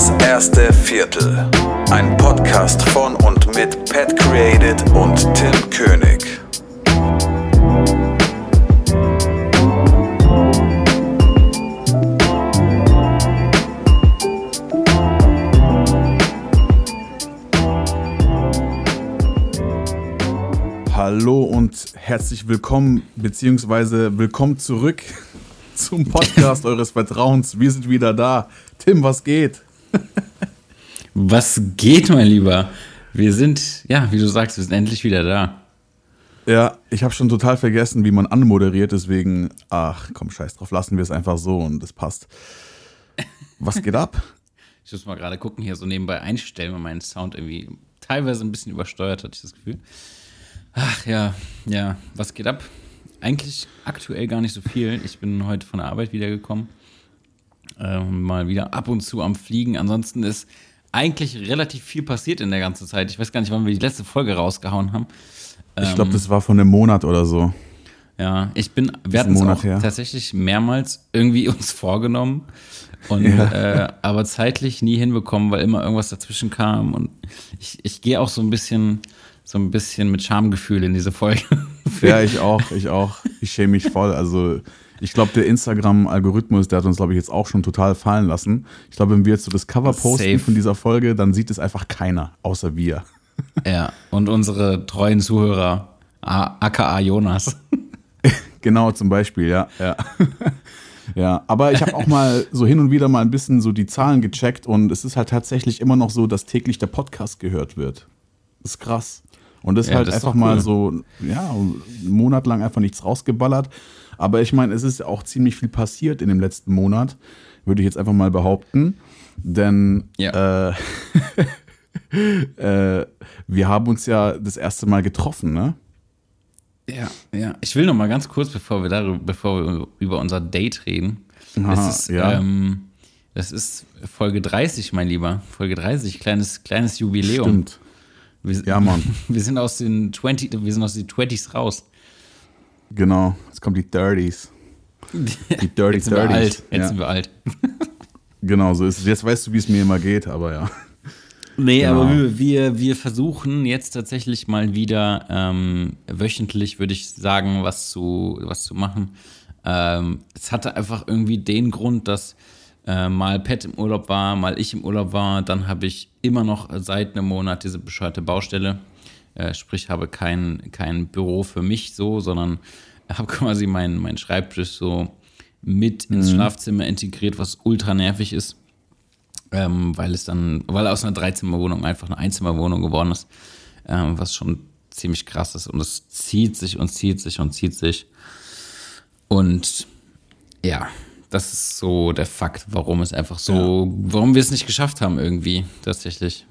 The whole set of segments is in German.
Das erste Viertel. Ein Podcast von und mit Pat Created und Tim König. Hallo und herzlich willkommen, beziehungsweise willkommen zurück zum Podcast eures Vertrauens. Wir sind wieder da. Tim, was geht? Was geht, mein Lieber? Wir sind, ja, wie du sagst, wir sind endlich wieder da. Ja, ich habe schon total vergessen, wie man anmoderiert, deswegen, ach komm, scheiß drauf, lassen wir es einfach so und das passt. Was geht ab? Ich muss mal gerade gucken, hier so nebenbei einstellen, weil mein Sound irgendwie teilweise ein bisschen übersteuert hat, ich das Gefühl. Ach ja, ja, was geht ab? Eigentlich aktuell gar nicht so viel. Ich bin heute von der Arbeit wiedergekommen. Ähm, mal wieder ab und zu am Fliegen. Ansonsten ist eigentlich relativ viel passiert in der ganzen Zeit. Ich weiß gar nicht, wann wir die letzte Folge rausgehauen haben. Ich glaube, das war von einem Monat oder so. Ja, ich bin, wir hatten es Monat auch her. tatsächlich mehrmals irgendwie uns vorgenommen und Ja. äh, aber zeitlich nie hinbekommen, weil immer irgendwas dazwischen kam und ich, ich gehe auch so ein bisschen so ein bisschen mit Schamgefühl in diese Folge. Ja, ich auch, ich auch. Ich schäme mich voll. Also, ich glaube, der Instagram-Algorithmus, der hat uns, glaube ich, jetzt auch schon total fallen lassen. Ich glaube, wenn wir jetzt so das Cover posten Safe. von dieser Folge, dann sieht es einfach keiner, außer wir. ja, und unsere treuen Zuhörer, A- aka Jonas. Genau, zum Beispiel, ja. Ja, ja aber ich habe auch mal so hin und wieder mal ein bisschen so die Zahlen gecheckt und es ist halt tatsächlich immer noch so, dass täglich der Podcast gehört wird. Das ist krass. Und das ist Ja, halt das einfach doch mal cool. so, ja, einen Monat lang einfach nichts rausgeballert. Aber ich meine, es ist ja auch ziemlich viel passiert in dem letzten Monat, würde ich jetzt einfach mal behaupten. Denn Ja. äh, äh, wir haben uns ja das erste Mal getroffen, ne? Ja, ja. Ich will noch mal ganz kurz, bevor wir darüber, bevor wir über unser Date reden. Aha, das ist, ja. ähm, das ist Folge 30, mein Lieber. Folge 30, kleines, kleines Jubiläum. Stimmt. Wir, Ja, Mann. Wir sind aus den 20, wir sind aus den 20s raus. Genau, jetzt kommen die Dirties. Die Dirty Jetzt sind wir Dirties. alt. Jetzt ja. sind wir alt. Genau, so ist es. Jetzt weißt du, wie es mir immer geht, aber ja. Nee, Genau. aber wir, wir, wir versuchen jetzt tatsächlich mal wieder ähm, wöchentlich, würde ich sagen, was zu, was zu machen. Ähm, es hatte einfach irgendwie den Grund, dass äh, mal Pat im Urlaub war, mal ich im Urlaub war. Dann habe ich immer noch seit einem Monat diese bescheuerte Baustelle. Äh, sprich, habe kein, kein Büro für mich so, sondern habe quasi meinen mein Schreibtisch so mit ins Schlafzimmer integriert, was ultra nervig ist. Ähm, weil es dann, weil aus einer Dreizimmerwohnung einfach eine Einzimmerwohnung geworden ist, ähm, was schon ziemlich krass ist. Und es zieht sich und zieht sich und zieht sich. Und ja, das ist so der Fakt, warum es einfach so, warum wir es nicht geschafft haben irgendwie tatsächlich.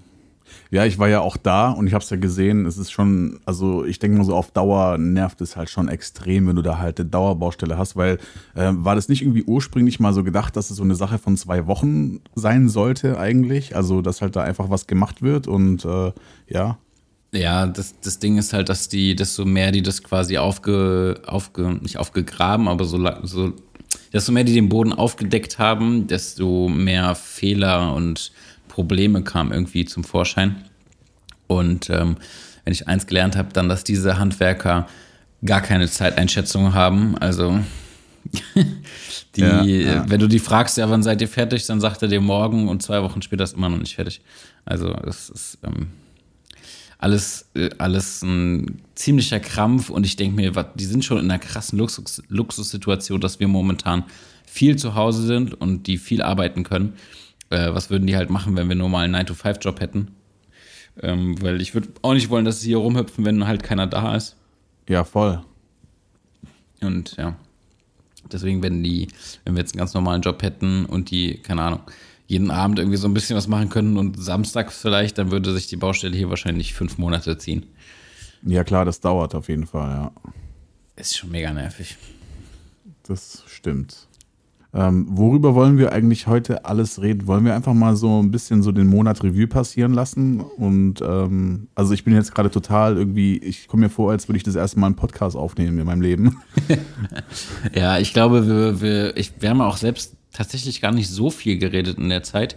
Ja, ich war ja auch da und ich habe es ja gesehen. Es ist schon, also ich denke mal so auf Dauer nervt es halt schon extrem, wenn du da halt eine Dauerbaustelle hast, weil äh, war das nicht irgendwie ursprünglich mal so gedacht, dass es so eine Sache von zwei Wochen sein sollte eigentlich? Also, dass halt da einfach was gemacht wird und äh, ja. Ja, das, das Ding ist halt, dass die, desto mehr die das quasi aufge, aufge nicht aufgegraben, aber so, so, desto mehr die den Boden aufgedeckt haben, desto mehr Fehler und Probleme kamen irgendwie zum Vorschein. Und ähm, wenn ich eins gelernt habe, dann, dass diese Handwerker gar keine Zeiteinschätzung haben. Also die, Ja, ja. wenn du die fragst, ja, wann seid ihr fertig, dann sagt er dir morgen und zwei Wochen später ist immer noch nicht fertig. Also das ist ähm, alles, äh, alles ein ziemlicher Krampf und ich denke mir, wat- die sind schon in einer krassen Luxus, Luxussituation, dass wir momentan viel zu Hause sind und die viel arbeiten können. Äh, was würden die halt machen, wenn wir nur mal einen 9-to-5-Job hätten? Ähm, weil ich würde auch nicht wollen, dass sie hier rumhüpfen, wenn halt keiner da ist. Ja, voll. Und ja, deswegen, wenn die, wenn wir jetzt einen ganz normalen Job hätten und die, keine Ahnung, jeden Abend irgendwie so ein bisschen was machen können und samstags vielleicht, dann würde sich die Baustelle hier wahrscheinlich fünf Monate ziehen. Ja, klar, das dauert auf jeden Fall, ja. Ist schon mega nervig. Das stimmt. Ähm, worüber wollen wir eigentlich heute alles reden? Wollen wir einfach mal so ein bisschen so den Monat Revue passieren lassen? Und ähm, also ich bin jetzt gerade total irgendwie, ich komme mir vor, als würde ich das erste Mal einen Podcast aufnehmen in meinem Leben. Ja, ich glaube, wir, wir, ich, wir haben auch selbst tatsächlich gar nicht so viel geredet in der Zeit.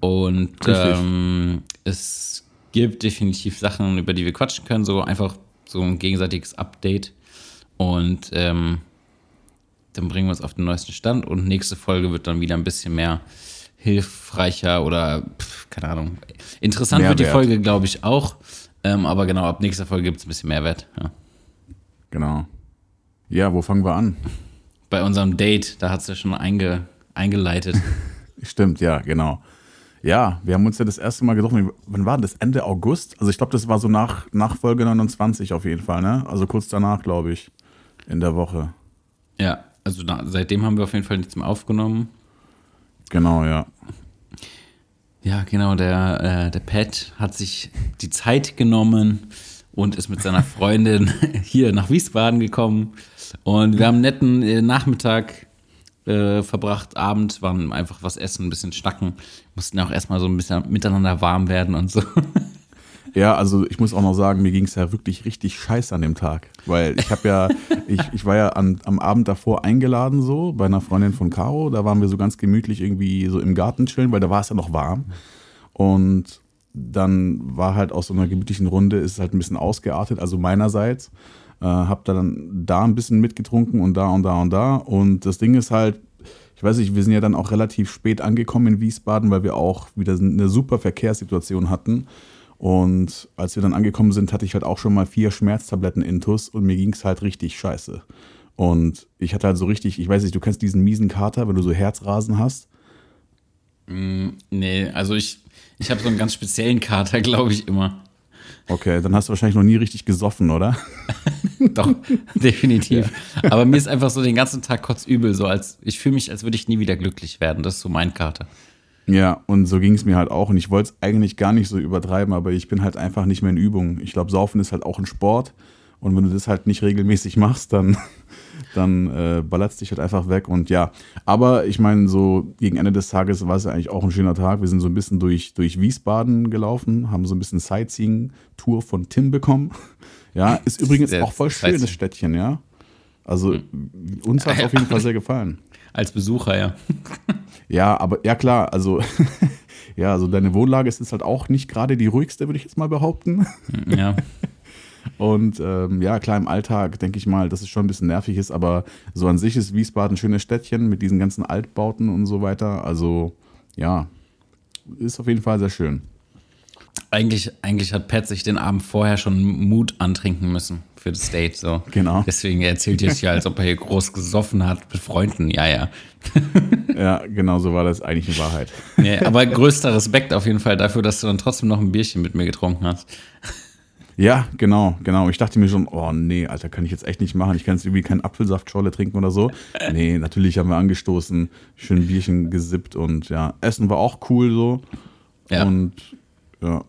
Und ähm, es gibt definitiv Sachen, über die wir quatschen können, so einfach so ein gegenseitiges Update. Und ähm, dann bringen wir uns auf den neuesten Stand und nächste Folge wird dann wieder ein bisschen mehr hilfreicher oder pf, keine Ahnung. Interessant wird die Mehrwert. Folge, glaube ich, auch. Ähm, aber genau, ab nächster Folge gibt es ein bisschen Mehrwert. Ja. Genau. Ja, wo fangen wir an? Bei unserem Date, da hat es ja schon einge, eingeleitet. Stimmt, ja, genau. Ja, wir haben uns ja das erste Mal getroffen. Wann war das? Ende August? Also ich glaube, das war so nach, nach Folge 29 auf jeden Fall, ne? Also kurz danach, glaube ich, in der Woche. ja, also da, seitdem haben wir auf jeden Fall nichts mehr aufgenommen. Genau, ja. Ja, genau, der, äh, der Pat hat sich die Zeit genommen und ist mit seiner Freundin hier nach Wiesbaden gekommen. Und wir haben einen netten äh, Nachmittag äh, verbracht, Abend, waren einfach was essen, ein bisschen schnacken. Mussten auch erstmal so ein bisschen miteinander warm werden und so. Ja, also ich muss auch noch sagen, mir ging es ja wirklich richtig scheiße an dem Tag. Weil ich habe ja, ich, ich war ja an, am Abend davor eingeladen so bei einer Freundin von Caro. Da waren wir so ganz gemütlich irgendwie so im Garten chillen, weil da war es ja noch warm. Und dann war halt aus so einer gemütlichen Runde, ist es halt ein bisschen ausgeartet, also meinerseits. Äh, hab dann da ein bisschen mitgetrunken und da und da und da. Und das Ding ist halt, ich weiß nicht, wir sind ja dann auch relativ spät angekommen in Wiesbaden, weil wir auch wieder eine super Verkehrssituation hatten. Und als wir dann angekommen sind, hatte ich halt auch schon mal vier Schmerztabletten intus und mir ging es halt richtig scheiße. Und ich hatte halt so richtig, ich weiß nicht, du kennst diesen miesen Kater, wenn du so Herzrasen hast. nee, also ich, ich habe so einen ganz speziellen Kater, glaube ich, immer. Okay, dann hast du wahrscheinlich noch nie richtig gesoffen, oder? Doch, definitiv. Aber mir ist einfach so den ganzen Tag kotzübel, so als ich fühle mich, als würde ich nie wieder glücklich werden. Das ist so mein Kater. Ja, und so ging es mir halt auch. Und ich wollte es eigentlich gar nicht so übertreiben, aber ich bin halt einfach nicht mehr in Übung. Ich glaube, Saufen ist halt auch ein Sport. Und wenn du das halt nicht regelmäßig machst, dann, dann äh, ballerst dich halt einfach weg. Und ja, aber ich meine, so gegen Ende des Tages war es ja eigentlich auch ein schöner Tag. Wir sind so ein bisschen durch, durch Wiesbaden gelaufen, haben so ein bisschen Sightseeing-Tour von Tim bekommen. Ja, ist übrigens auch voll schön, das Sightseeing. Städtchen, ja. Also uns hat es auf jeden Fall sehr gefallen. Als Besucher, ja. Ja, aber ja klar, also ja, also deine Wohnlage ist jetzt halt auch nicht gerade die ruhigste, würde ich jetzt mal behaupten. Ja. Und ähm, ja, klar, im Alltag denke ich mal, dass es schon ein bisschen nervig ist, aber so an sich ist Wiesbaden ein schönes Städtchen mit diesen ganzen Altbauten und so weiter. Also ja, ist auf jeden Fall sehr schön. Eigentlich, eigentlich hat Pat sich den Abend vorher schon Mut antrinken müssen für das Date. So. Genau. Deswegen erzählt er es ja, als ob er hier groß gesoffen hat mit Freunden. Ja, ja. Ja, genau so war das eigentlich in Wahrheit. ja aber größter Respekt auf jeden Fall dafür, dass du dann trotzdem noch ein Bierchen mit mir getrunken hast. Ja, genau, genau. Ich dachte mir schon, oh nee, Alter, kann ich jetzt echt nicht machen. Ich kann jetzt irgendwie keinen Apfelsaftschorle trinken oder so. Nee, natürlich haben wir angestoßen, schön ein Bierchen gesippt und ja, Essen war auch cool so. Ja. Und ja,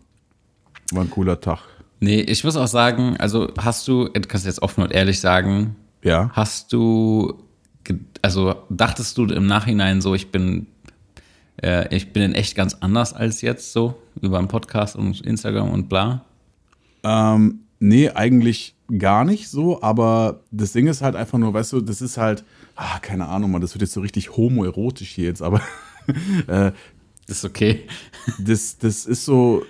war ein cooler Tag. Nee, ich muss auch sagen, also hast du, du kannst jetzt offen und ehrlich sagen, Ja. hast du, also dachtest du im Nachhinein so, ich bin, äh, ich bin in echt ganz anders als jetzt so, über einen Podcast und Instagram und bla? Ähm, nee, eigentlich gar nicht so, aber das Ding ist halt einfach nur, weißt du, das ist halt, ah, keine Ahnung, man, das wird jetzt so richtig homoerotisch hier jetzt, aber äh, Ist okay. das, das ist so,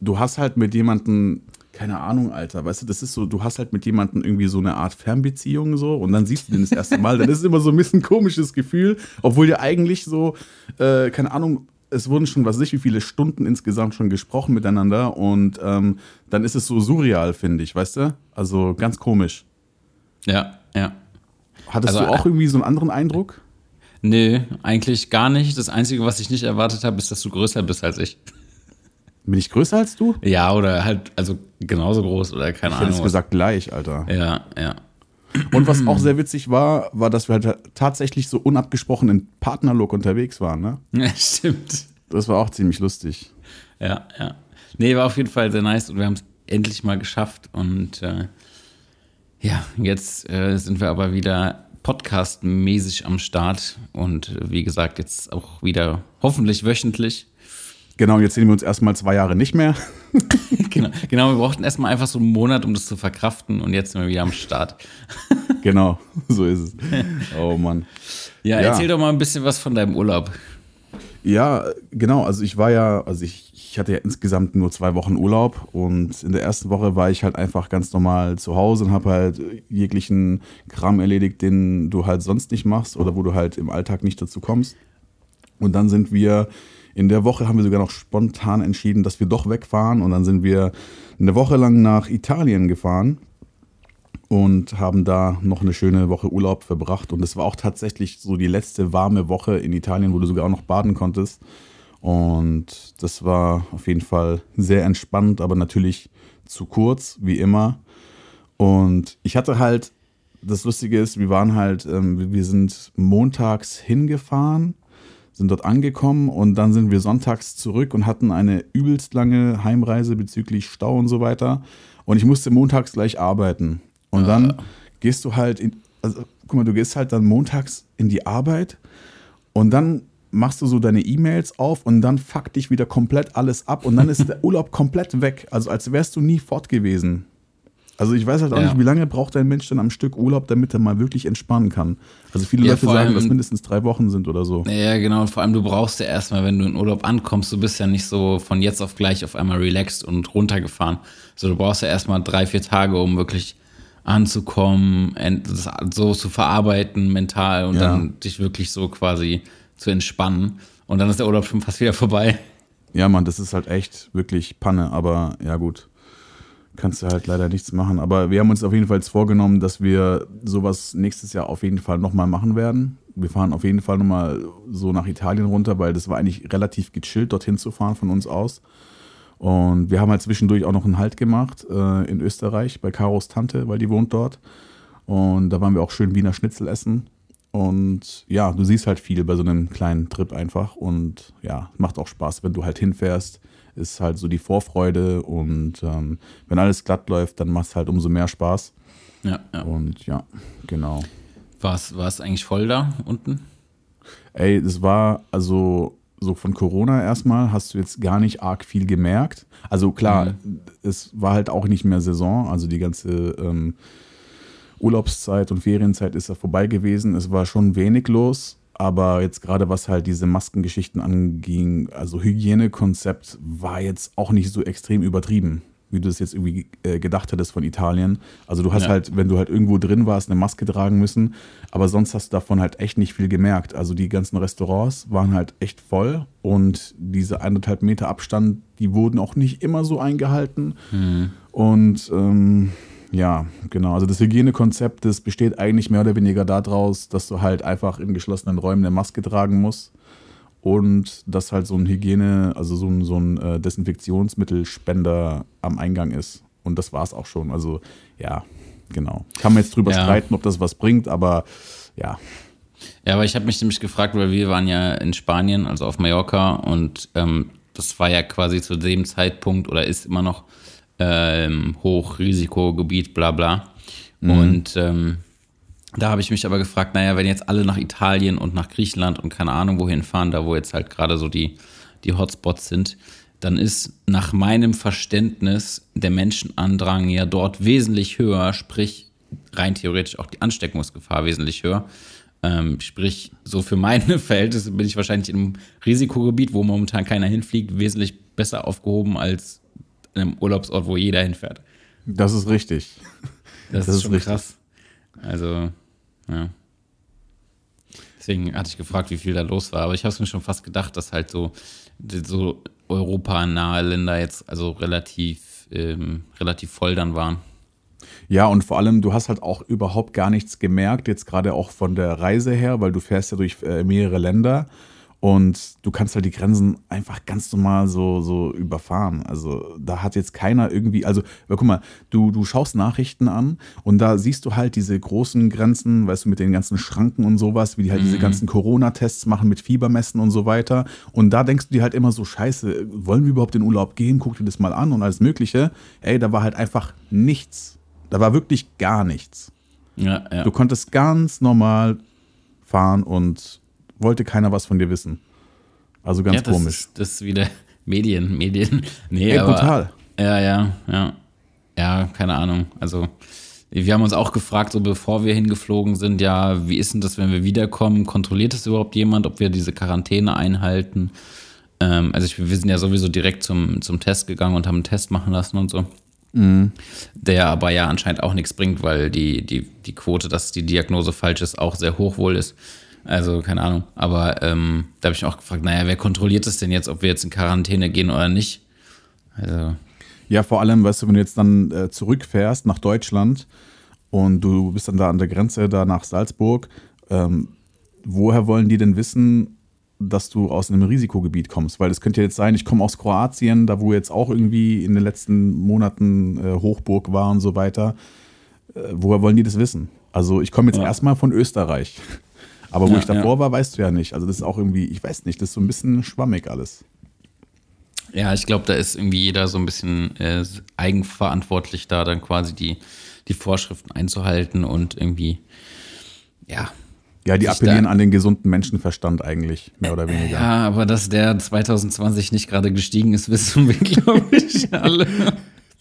du hast halt mit jemandem, keine Ahnung, Alter, weißt du, das ist so, du hast halt mit jemandem irgendwie so eine Art Fernbeziehung so und dann siehst du den das erste Mal, dann ist es immer so ein bisschen komisches Gefühl, obwohl ja eigentlich so, äh, keine Ahnung, es wurden schon, was weiß ich, wie viele Stunden insgesamt schon gesprochen miteinander und ähm, dann ist es so surreal, finde ich, weißt du? Also ganz komisch. Ja, ja. Hattest Also, du auch irgendwie so einen anderen Eindruck? Nee, eigentlich gar nicht. Das Einzige, was ich nicht erwartet habe, ist, dass du größer bist als ich. Bin ich größer als du? Ja, oder halt, also genauso groß oder keine Ich hätte es Ahnung. gesagt gleich, Alter. Ja, ja. Und was auch sehr witzig war, war, dass wir halt tatsächlich so unabgesprochen in Partnerlook unterwegs waren, ne? Ja, stimmt. Das war auch ziemlich lustig. Ja, ja. Nee, war auf jeden Fall sehr nice und wir haben es endlich mal geschafft. Und äh, ja, jetzt äh, sind wir aber wieder podcastmäßig am Start und äh, wie gesagt, jetzt auch wieder hoffentlich wöchentlich. Genau, jetzt sehen wir uns erstmal zwei Jahre nicht mehr. genau, genau, wir brauchten erstmal einfach so einen Monat, um das zu verkraften und jetzt sind wir wieder am Start. genau, so ist es. Oh Mann. Ja, Ja. erzähl doch mal ein bisschen was von deinem Urlaub. Ja, genau. Also ich war ja, also ich, ich hatte ja insgesamt nur zwei Wochen Urlaub und in der ersten Woche war ich halt einfach ganz normal zu Hause und habe halt jeglichen Kram erledigt, den du halt sonst nicht machst oder wo du halt im Alltag nicht dazu kommst. Und dann sind wir in der Woche haben wir sogar noch spontan entschieden, dass wir doch wegfahren und dann sind wir eine Woche lang nach Italien gefahren und haben da noch eine schöne Woche Urlaub verbracht. Und es war auch tatsächlich so die letzte warme Woche in Italien, wo du sogar auch noch baden konntest. Und das war auf jeden Fall sehr entspannt, aber natürlich zu kurz, wie immer. Und ich hatte halt, das Lustige ist, wir waren halt, ähm, wir sind montags hingefahren, sind dort angekommen und dann sind wir sonntags zurück und hatten eine übelst lange Heimreise bezüglich Stau und so weiter. Und ich musste montags gleich arbeiten. Und ja. dann gehst du halt, in, also guck mal, du gehst halt dann montags in die Arbeit und dann machst du so deine E-Mails auf und dann fuck dich wieder komplett alles ab und dann ist der Urlaub komplett weg. Also als wärst du nie fort gewesen. Also ich weiß halt auch ja. nicht, wie lange braucht ein Mensch dann am Stück Urlaub, damit er mal wirklich entspannen kann. Also viele ja, Leute sagen, dass mindestens drei Wochen sind oder so. Ja, genau. Und vor allem, du brauchst ja erstmal, wenn du in Urlaub ankommst, du bist ja nicht so von jetzt auf gleich auf einmal relaxed und runtergefahren. So, du brauchst ja erstmal drei, vier Tage, um wirklich anzukommen, das so zu verarbeiten mental und ja. dann dich wirklich so quasi zu entspannen. Und dann ist der Urlaub schon fast wieder vorbei. Ja, Mann, das ist halt echt wirklich Panne, aber ja gut. Kannst du halt leider nichts machen. Aber wir haben uns auf jeden Fall vorgenommen, dass wir sowas nächstes Jahr auf jeden Fall nochmal machen werden. Wir fahren auf jeden Fall nochmal so nach Italien runter, weil das war eigentlich relativ gechillt, dorthin zu fahren von uns aus. Und wir haben halt zwischendurch auch noch einen Halt gemacht äh, in Österreich bei Karos Tante, weil die wohnt dort. Und da waren wir auch schön Wiener Schnitzel essen. Und ja, du siehst halt viel bei so einem kleinen Trip einfach. Und ja, macht auch Spaß, wenn du halt hinfährst. Ist halt so die Vorfreude. Und ähm, wenn alles glatt läuft, dann macht es halt umso mehr Spaß. Ja, ja. Und ja, genau. War es eigentlich voll da unten? Ey, es war also so von Corona erstmal hast du jetzt gar nicht arg viel gemerkt. Also klar, mhm. es war halt auch nicht mehr Saison, also die ganze ähm, Urlaubszeit und Ferienzeit ist ja vorbei gewesen. Es war schon wenig los, aber jetzt gerade was halt diese Maskengeschichten anging, also Hygienekonzept war jetzt auch nicht so extrem übertrieben wie du es jetzt irgendwie äh, gedacht hättest von Italien. Also du hast ja. halt, wenn du halt irgendwo drin warst, eine Maske tragen müssen, aber sonst hast du davon halt echt nicht viel gemerkt. Also die ganzen Restaurants waren halt echt voll und diese eineinhalb Meter Abstand, die wurden auch nicht immer so eingehalten. Mhm. Und ähm, ja, genau. Also das Hygienekonzept, das besteht eigentlich mehr oder weniger daraus, dass du halt einfach in geschlossenen Räumen eine Maske tragen musst und dass halt so ein Hygiene, also so ein, so ein äh, Desinfektionsmittelspender am Eingang ist. Und das war es auch schon. Also ja, genau. Kann man jetzt drüber ja. streiten, ob das was bringt, aber ja. Ja, aber ich habe mich nämlich gefragt, weil wir waren ja in Spanien, also auf Mallorca, und ähm, das war ja quasi zu dem Zeitpunkt oder ist immer noch ähm, Hochrisikogebiet, bla bla. Mhm. Und ähm, da habe ich mich aber gefragt, naja, wenn jetzt alle nach Italien und nach Griechenland und keine Ahnung wohin fahren, da wo jetzt halt gerade so die, die Hotspots sind, dann ist nach meinem Verständnis der Menschenandrang ja dort wesentlich höher, sprich rein theoretisch auch die Ansteckungsgefahr wesentlich höher. Ähm, sprich, so für meine Verhältnisse bin ich wahrscheinlich in einem Risikogebiet, wo momentan keiner hinfliegt, wesentlich besser aufgehoben als in einem Urlaubsort, wo jeder hinfährt. Das ist richtig. Das, das ist, schon richtig. krass. Also, ja. Deswegen hatte ich gefragt, wie viel da los war. Aber ich habe es mir schon fast gedacht, dass halt so, so europanahe Länder jetzt also relativ, ähm, relativ voll dann waren. Ja, und vor allem, du hast halt auch überhaupt gar nichts gemerkt, jetzt gerade auch von der Reise her, weil du fährst ja durch äh, mehrere Länder. Und du kannst halt die Grenzen einfach ganz normal so, so überfahren. Also da hat jetzt keiner irgendwie, also guck mal, du, du schaust Nachrichten an und da siehst du halt diese großen Grenzen, weißt du, mit den ganzen Schranken und sowas, wie die halt mhm. diese ganzen Corona-Tests machen mit Fiebermessen und so weiter. Und da denkst du dir halt immer so, scheiße, wollen wir überhaupt in Urlaub gehen? Guck dir das mal an und alles Mögliche. Ey, da war halt einfach nichts. Da war wirklich gar nichts. Ja, ja. Du konntest ganz normal fahren und wollte keiner was von dir wissen. Also ganz ja, das komisch. Ist, das ist wieder Medien, Medien. Nee, Ey, aber, brutal. Ja, ja, ja. Ja, keine Ahnung. Also wir haben uns auch gefragt, so bevor wir hingeflogen sind, ja, wie ist denn das, wenn wir wiederkommen? Kontrolliert das überhaupt jemand, ob wir diese Quarantäne einhalten? Ähm, also ich, wir sind ja sowieso direkt zum, zum Test gegangen und haben einen Test machen lassen und so. Mhm. Der aber ja anscheinend auch nichts bringt, weil die, die, die Quote, dass die Diagnose falsch ist, auch sehr hoch wohl ist. Also keine Ahnung. Aber ähm, da habe ich auch gefragt, naja, wer kontrolliert das denn jetzt, ob wir jetzt in Quarantäne gehen oder nicht? Also ja, vor allem, weißt du, wenn du jetzt dann äh, zurückfährst nach Deutschland und du bist dann da an der Grenze da nach Salzburg, ähm, woher wollen die denn wissen, dass du aus einem Risikogebiet kommst? Weil es könnte jetzt sein, ich komme aus Kroatien, da wo jetzt auch irgendwie in den letzten Monaten äh, Hochburg war und so weiter. Äh, woher wollen die das wissen? Also ich komme jetzt ja. erstmal von Österreich. Aber wo ja, ich davor ja. war, weißt du ja nicht. Also das ist auch irgendwie, ich weiß nicht, das ist so ein bisschen schwammig alles. Ja, ich glaube, da ist irgendwie jeder so ein bisschen äh, eigenverantwortlich da, dann quasi die, die Vorschriften einzuhalten und irgendwie, ja. Ja, die appellieren an den gesunden Menschenverstand eigentlich, mehr oder weniger. Ja, aber dass der 2020 nicht gerade gestiegen ist, wissen wir, glaube ich, alle.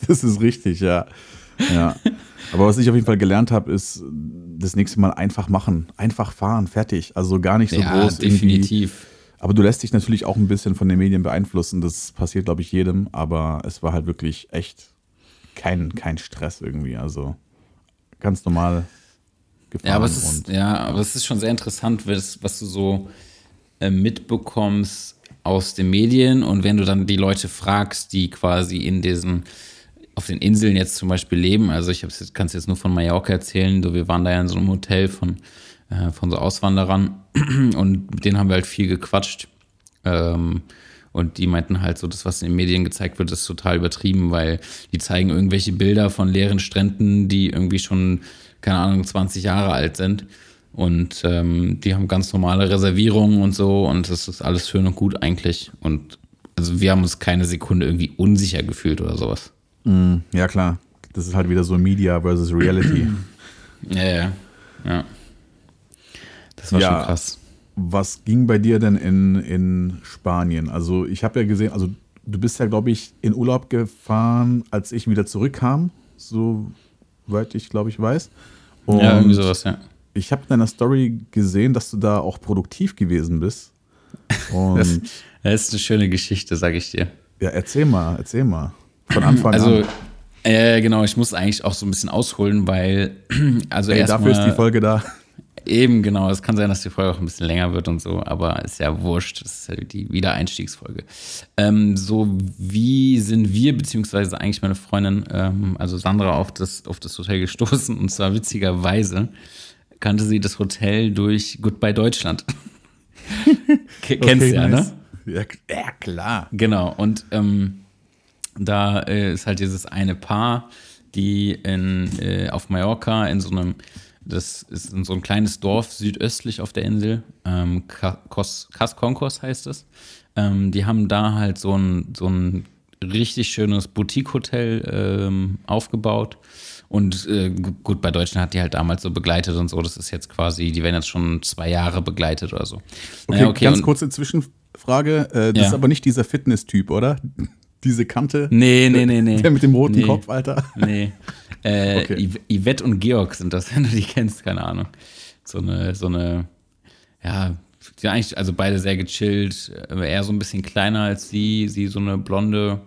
Das ist richtig, ja. Ja. Aber was ich auf jeden Fall gelernt habe, ist das nächste Mal einfach machen. Einfach fahren, fertig. Also gar nicht so ja, groß. Definitiv. Aber du lässt dich natürlich auch ein bisschen von den Medien beeinflussen. Das passiert, glaube ich, jedem. Aber es war halt wirklich echt kein, kein Stress irgendwie. Also ganz normal gefahren. Ja, aber es ist, ja, aber es ist schon sehr interessant, was, was du so äh, mitbekommst aus den Medien. Und wenn du dann die Leute fragst, die quasi in diesen auf den Inseln jetzt zum Beispiel leben. Also ich kann es jetzt nur von Mallorca erzählen. So, wir waren da ja in so einem Hotel von äh, von so Auswanderern und mit denen haben wir halt viel gequatscht. Ähm, und die meinten halt so, das, was in den Medien gezeigt wird, ist total übertrieben, weil die zeigen irgendwelche Bilder von leeren Stränden, die irgendwie schon, keine Ahnung, 20 Jahre alt sind. Und ähm, die haben ganz normale Reservierungen und so und das ist alles schön und gut eigentlich. Und also wir haben uns keine Sekunde irgendwie unsicher gefühlt oder sowas. Mm, ja, klar. Das ist halt wieder so Media versus Reality. ja, ja. Ja. Das war ja, schon krass. Was ging bei dir denn in, in Spanien? Also ich habe ja gesehen, also du bist ja, glaube ich, in Urlaub gefahren, als ich wieder zurückkam, soweit ich, glaube ich, weiß. Und ja, irgendwie sowas, ja. Ich habe in deiner Story gesehen, dass du da auch produktiv gewesen bist. Und das, das ist eine schöne Geschichte, sage ich dir. Ja, erzähl mal, erzähl mal. Von Anfang also, an. Also, äh, genau, ich muss eigentlich auch so ein bisschen ausholen, weil, also Ey, dafür ist die Folge da. Eben, genau. Es kann sein, dass die Folge auch ein bisschen länger wird und so, aber ist ja wurscht. Das ist ja die Wiedereinstiegsfolge. Ähm, so, wie sind wir, beziehungsweise eigentlich meine Freundin, ähm, also Sandra, auf das, auf das Hotel gestoßen? Und zwar witzigerweise kannte sie das Hotel durch Goodbye Deutschland. Kennst okay, ja, ne? nice. ne? Ja, ja, klar. Genau. Und ähm, da äh, ist halt dieses eine Paar, die in, äh, auf Mallorca in so einem das ist so ein kleines Dorf südöstlich auf der Insel. Ähm, Casconcos heißt es. Ähm, die haben da halt so ein, so ein richtig schönes Boutique-Hotel ähm, aufgebaut. Und äh, gut, bei Deutschen hat die halt damals so begleitet und so. Das ist jetzt quasi, die werden jetzt schon zwei Jahre begleitet oder so. Okay, naja, okay ganz kurze Zwischenfrage. Äh, das ja. ist aber nicht dieser Fitness-Typ, oder? Diese Kante? Nee, nee, nee, nee. Der mit dem roten nee. Kopf, Alter. Nee. Äh, okay. Yvette und Georg sind das, wenn du die kennst, keine Ahnung. So eine, so eine, ja, die sind eigentlich, also beide sehr gechillt, eher so ein bisschen kleiner als sie, sie so eine blonde.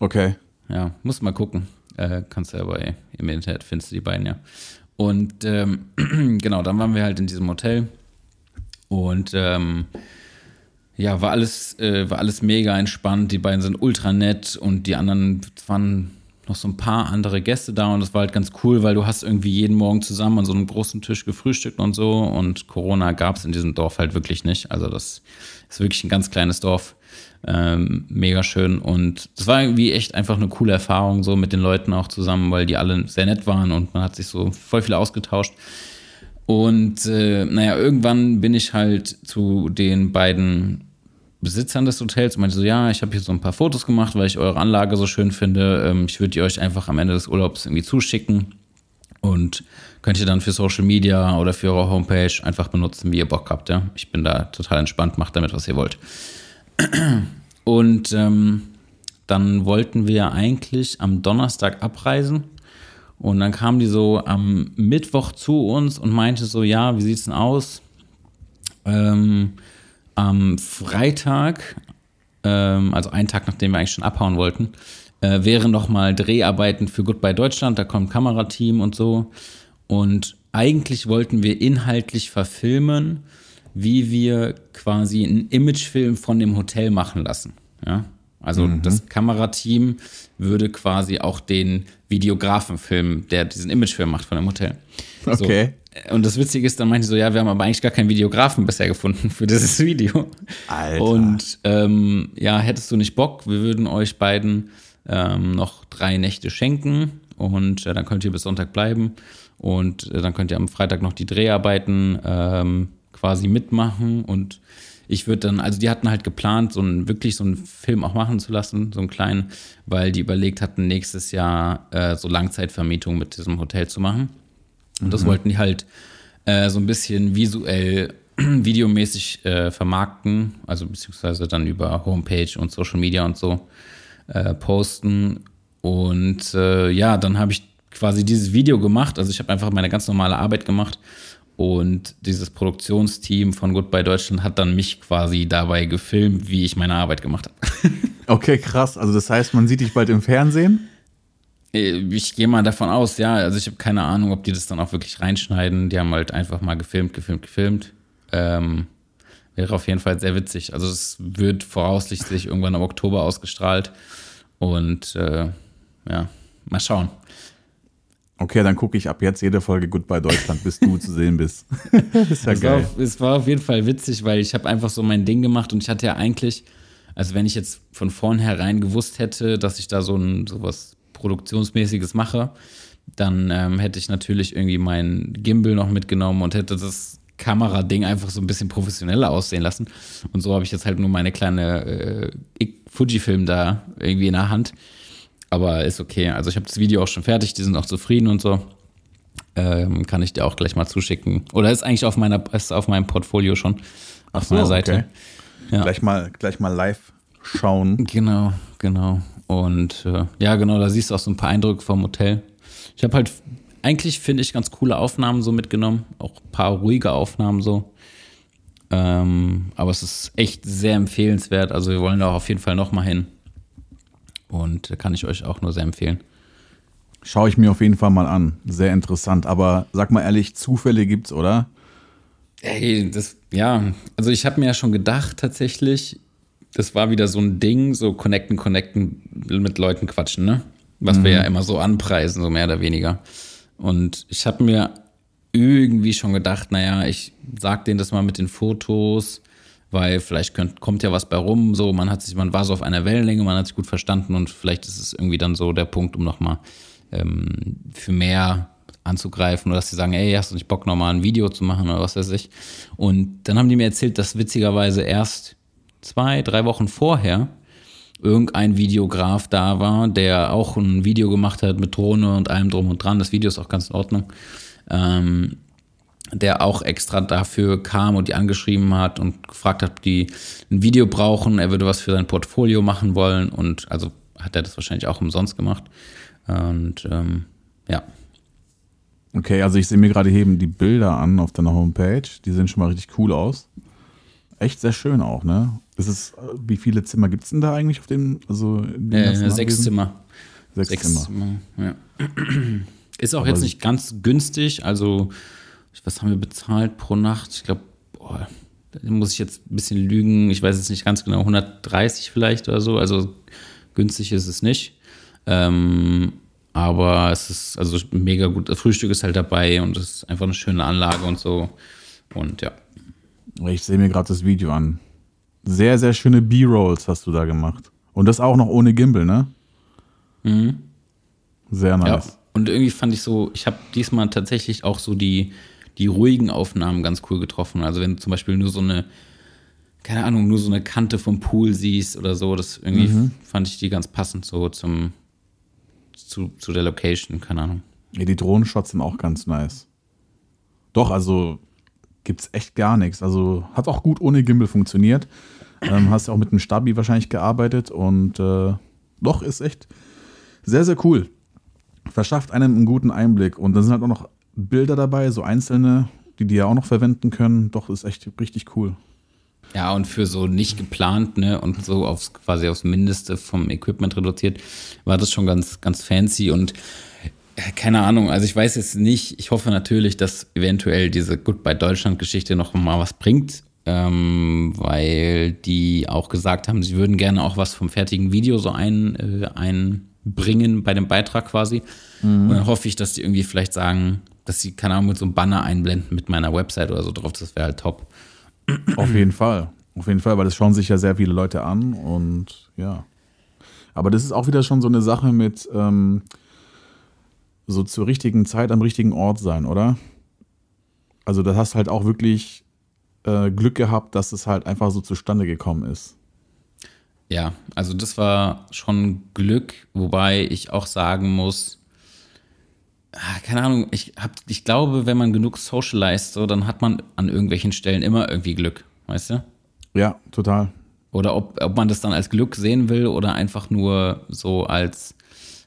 Okay. Ja, muss mal gucken. Äh, kannst du ja bei, im Internet findest du die beiden ja. Und ähm, genau, dann waren wir halt in diesem Hotel und ähm, ja, war alles, äh, war alles mega entspannt. Die beiden sind ultra nett und die anderen waren noch so ein paar andere Gäste da und das war halt ganz cool, weil du hast irgendwie jeden Morgen zusammen an so einem großen Tisch gefrühstückt und so und Corona gab es in diesem Dorf halt wirklich nicht. Also das ist wirklich ein ganz kleines Dorf. Ähm, mega schön und das war irgendwie echt einfach eine coole Erfahrung so mit den Leuten auch zusammen, weil die alle sehr nett waren und man hat sich so voll viel ausgetauscht. Und äh, naja, irgendwann bin ich halt zu den beiden Besitzern des Hotels und meinte so, ja, ich habe hier so ein paar Fotos gemacht, weil ich eure Anlage so schön finde. Ähm, ich würde die euch einfach am Ende des Urlaubs irgendwie zuschicken und könnt ihr dann für Social Media oder für eure Homepage einfach benutzen, wie ihr Bock habt. Ja? Ich bin da total entspannt, macht damit, was ihr wollt. Und ähm, dann wollten wir eigentlich am Donnerstag abreisen Und dann kam die so am Mittwoch zu uns und meinte so, ja, wie sieht's denn aus? Ähm, am Freitag, ähm, also einen Tag nachdem wir eigentlich schon abhauen wollten, äh, wären noch mal Dreharbeiten für Goodbye Deutschland, da kommt ein Kamerateam und so. Und eigentlich wollten wir inhaltlich verfilmen, wie wir quasi einen Imagefilm von dem Hotel machen lassen. Ja? Also mhm. das Kamerateam würde quasi auch den Videografen filmen, der diesen Imagefilm macht von dem Hotel. Okay. Und das Witzige ist, dann meinte ich so, ja, wir haben aber eigentlich gar keinen Videografen bisher gefunden für dieses Video. Alter. Und ähm, ja, hättest du nicht Bock, wir würden euch beiden ähm, noch drei Nächte schenken und äh, dann könnt ihr bis Sonntag bleiben und äh, dann könnt ihr am Freitag noch die Dreharbeiten ähm, quasi mitmachen und ich würde dann, also die hatten halt geplant, so einen, wirklich so einen Film auch machen zu lassen, so einen kleinen, weil die überlegt hatten, nächstes Jahr äh, so Langzeitvermietung mit diesem Hotel zu machen. Und das mhm. wollten die halt äh, so ein bisschen visuell, videomäßig äh, vermarkten, also beziehungsweise dann über Homepage und Social Media und so äh, posten. Und äh, ja, dann habe ich quasi dieses Video gemacht. Also ich habe einfach meine ganz normale Arbeit gemacht und dieses Produktionsteam von Goodbye Deutschland hat dann mich quasi dabei gefilmt, wie ich meine Arbeit gemacht habe. okay, krass. Also das heißt, man sieht dich bald im Fernsehen? Äh, ich gehe mal davon aus, ja. Also ich habe keine Ahnung, ob die das dann auch wirklich reinschneiden. Die haben halt einfach mal gefilmt, gefilmt, gefilmt. Ähm, wäre auf jeden Fall sehr witzig. Also es wird voraussichtlich irgendwann im Oktober ausgestrahlt. Und äh, ja, mal schauen. Okay, dann gucke ich ab jetzt jede Folge Goodbye Deutschland, bis du zu sehen bist. ist ja es geil. War, es war auf jeden Fall witzig, weil ich habe einfach so mein Ding gemacht und ich hatte ja eigentlich, also wenn ich jetzt von vornherein gewusst hätte, dass ich da so ein sowas Produktionsmäßiges mache, dann ähm, hätte ich natürlich irgendwie mein Gimbal noch mitgenommen und hätte das Kamerading einfach so ein bisschen professioneller aussehen lassen. Und so habe ich jetzt halt nur meine kleine äh, Fujifilm da irgendwie in der Hand. Aber ist okay. Also ich habe das Video auch schon fertig, die sind auch zufrieden und so. Ähm, kann ich dir auch gleich mal zuschicken. Oder ist eigentlich auf meiner, ist auf meinem Portfolio schon auf so, meiner Seite. Okay. Ja. Gleich mal, gleich mal live schauen. Genau, genau. Und äh, ja, genau, da siehst du auch so ein paar Eindrücke vom Hotel. Ich habe halt eigentlich, finde ich, ganz coole Aufnahmen so mitgenommen. Auch ein paar ruhige Aufnahmen so. Ähm, aber es ist echt sehr empfehlenswert. Also wir wollen da auf jeden Fall nochmal hin. Und kann ich euch auch nur sehr empfehlen. Schaue ich mir auf jeden Fall mal an. Sehr interessant. Aber sag mal ehrlich, Zufälle gibt's, oder? Ey, das, ja, also ich habe mir ja schon gedacht, tatsächlich, das war wieder so ein Ding, so connecten, connecten, mit Leuten quatschen, ne? Was mhm. wir ja immer so anpreisen, so mehr oder weniger. Und ich habe mir irgendwie schon gedacht, naja, ich sag denen das mal mit den Fotos weil vielleicht könnt, kommt ja was bei rum. So, man hat sich, man war so auf einer Wellenlänge, man hat sich gut verstanden und vielleicht ist es irgendwie dann so der Punkt, um nochmal ähm, für mehr anzugreifen oder dass sie sagen, ey, hast du nicht Bock, nochmal ein Video zu machen oder was weiß ich. Und dann haben die mir erzählt, dass witzigerweise erst zwei, drei Wochen vorher irgendein Videograf da war, der auch ein Video gemacht hat mit Drohne und allem drum und dran. Das Video ist auch ganz in Ordnung. Ähm, der auch extra dafür kam und die angeschrieben hat und gefragt hat, ob die ein Video brauchen. Er würde was für sein Portfolio machen wollen und also hat er das wahrscheinlich auch umsonst gemacht. Und ähm, ja. Okay, also ich sehe mir gerade eben die Bilder an auf deiner Homepage. Die sehen schon mal richtig cool aus. Echt sehr schön auch, ne? Ist es, wie viele Zimmer gibt es denn da eigentlich auf dem? Also äh, sechs Zimmer. Sechs, sechs Zimmer. Zimmer. Ja. Ist auch Aber jetzt nicht ganz günstig, also was haben wir bezahlt pro Nacht? Ich glaube, da muss ich jetzt ein bisschen lügen. Ich weiß jetzt nicht ganz genau, 130 vielleicht oder so. Also günstig ist es nicht. Ähm, aber es ist also mega gut. Das Frühstück ist halt dabei und es ist einfach eine schöne Anlage und so. Und ja. Ich sehe mir gerade das Video an. Sehr, sehr schöne B-Rolls hast du da gemacht. Und das auch noch ohne Gimbal, ne? Mhm. Sehr nice. Ja, und irgendwie fand ich so, ich habe diesmal tatsächlich auch so die die ruhigen Aufnahmen ganz cool getroffen. Also wenn du zum Beispiel nur so eine, keine Ahnung, nur so eine Kante vom Pool siehst oder so, das irgendwie mhm. fand ich die ganz passend so zum, zu, zu der Location, keine Ahnung. Ja, die Drohnenshots sind auch ganz nice. Doch, also gibt's echt gar nichts. Also hat auch gut ohne Gimbal funktioniert. Ähm, hast auch mit einem Stabi wahrscheinlich gearbeitet und äh, doch, ist echt sehr, sehr cool. verschafft einem einen guten Einblick. Und dann sind halt auch noch Bilder dabei, so einzelne, die die ja auch noch verwenden können. Doch, ist echt richtig cool. Ja, und für so nicht geplant, ne, und so aufs quasi aufs Mindeste vom Equipment reduziert, war das schon ganz, ganz fancy und keine Ahnung, also ich weiß jetzt nicht, ich hoffe natürlich, dass eventuell diese Goodbye Deutschland-Geschichte noch mal was bringt, ähm, weil die auch gesagt haben, sie würden gerne auch was vom fertigen Video so ein, äh, einbringen bei dem Beitrag quasi. Mhm. Und dann hoffe ich, dass die irgendwie vielleicht sagen, dass sie, keine Ahnung, mit so einem Banner einblenden mit meiner Website oder so drauf, das wäre halt top. Auf jeden Fall. Auf jeden Fall, weil das schauen sich ja sehr viele Leute an und ja. Aber das ist auch wieder schon so eine Sache mit ähm, so zur richtigen Zeit am richtigen Ort sein, oder? Also, da hast halt auch wirklich äh, Glück gehabt, dass es halt einfach so zustande gekommen ist. Ja, also das war schon Glück, wobei ich auch sagen muss, ah, keine Ahnung, ich, hab, ich glaube, wenn man genug socialized, so, dann hat man an irgendwelchen Stellen immer irgendwie Glück, weißt du? Ja, total. Oder ob, ob man das dann als Glück sehen will oder einfach nur so als,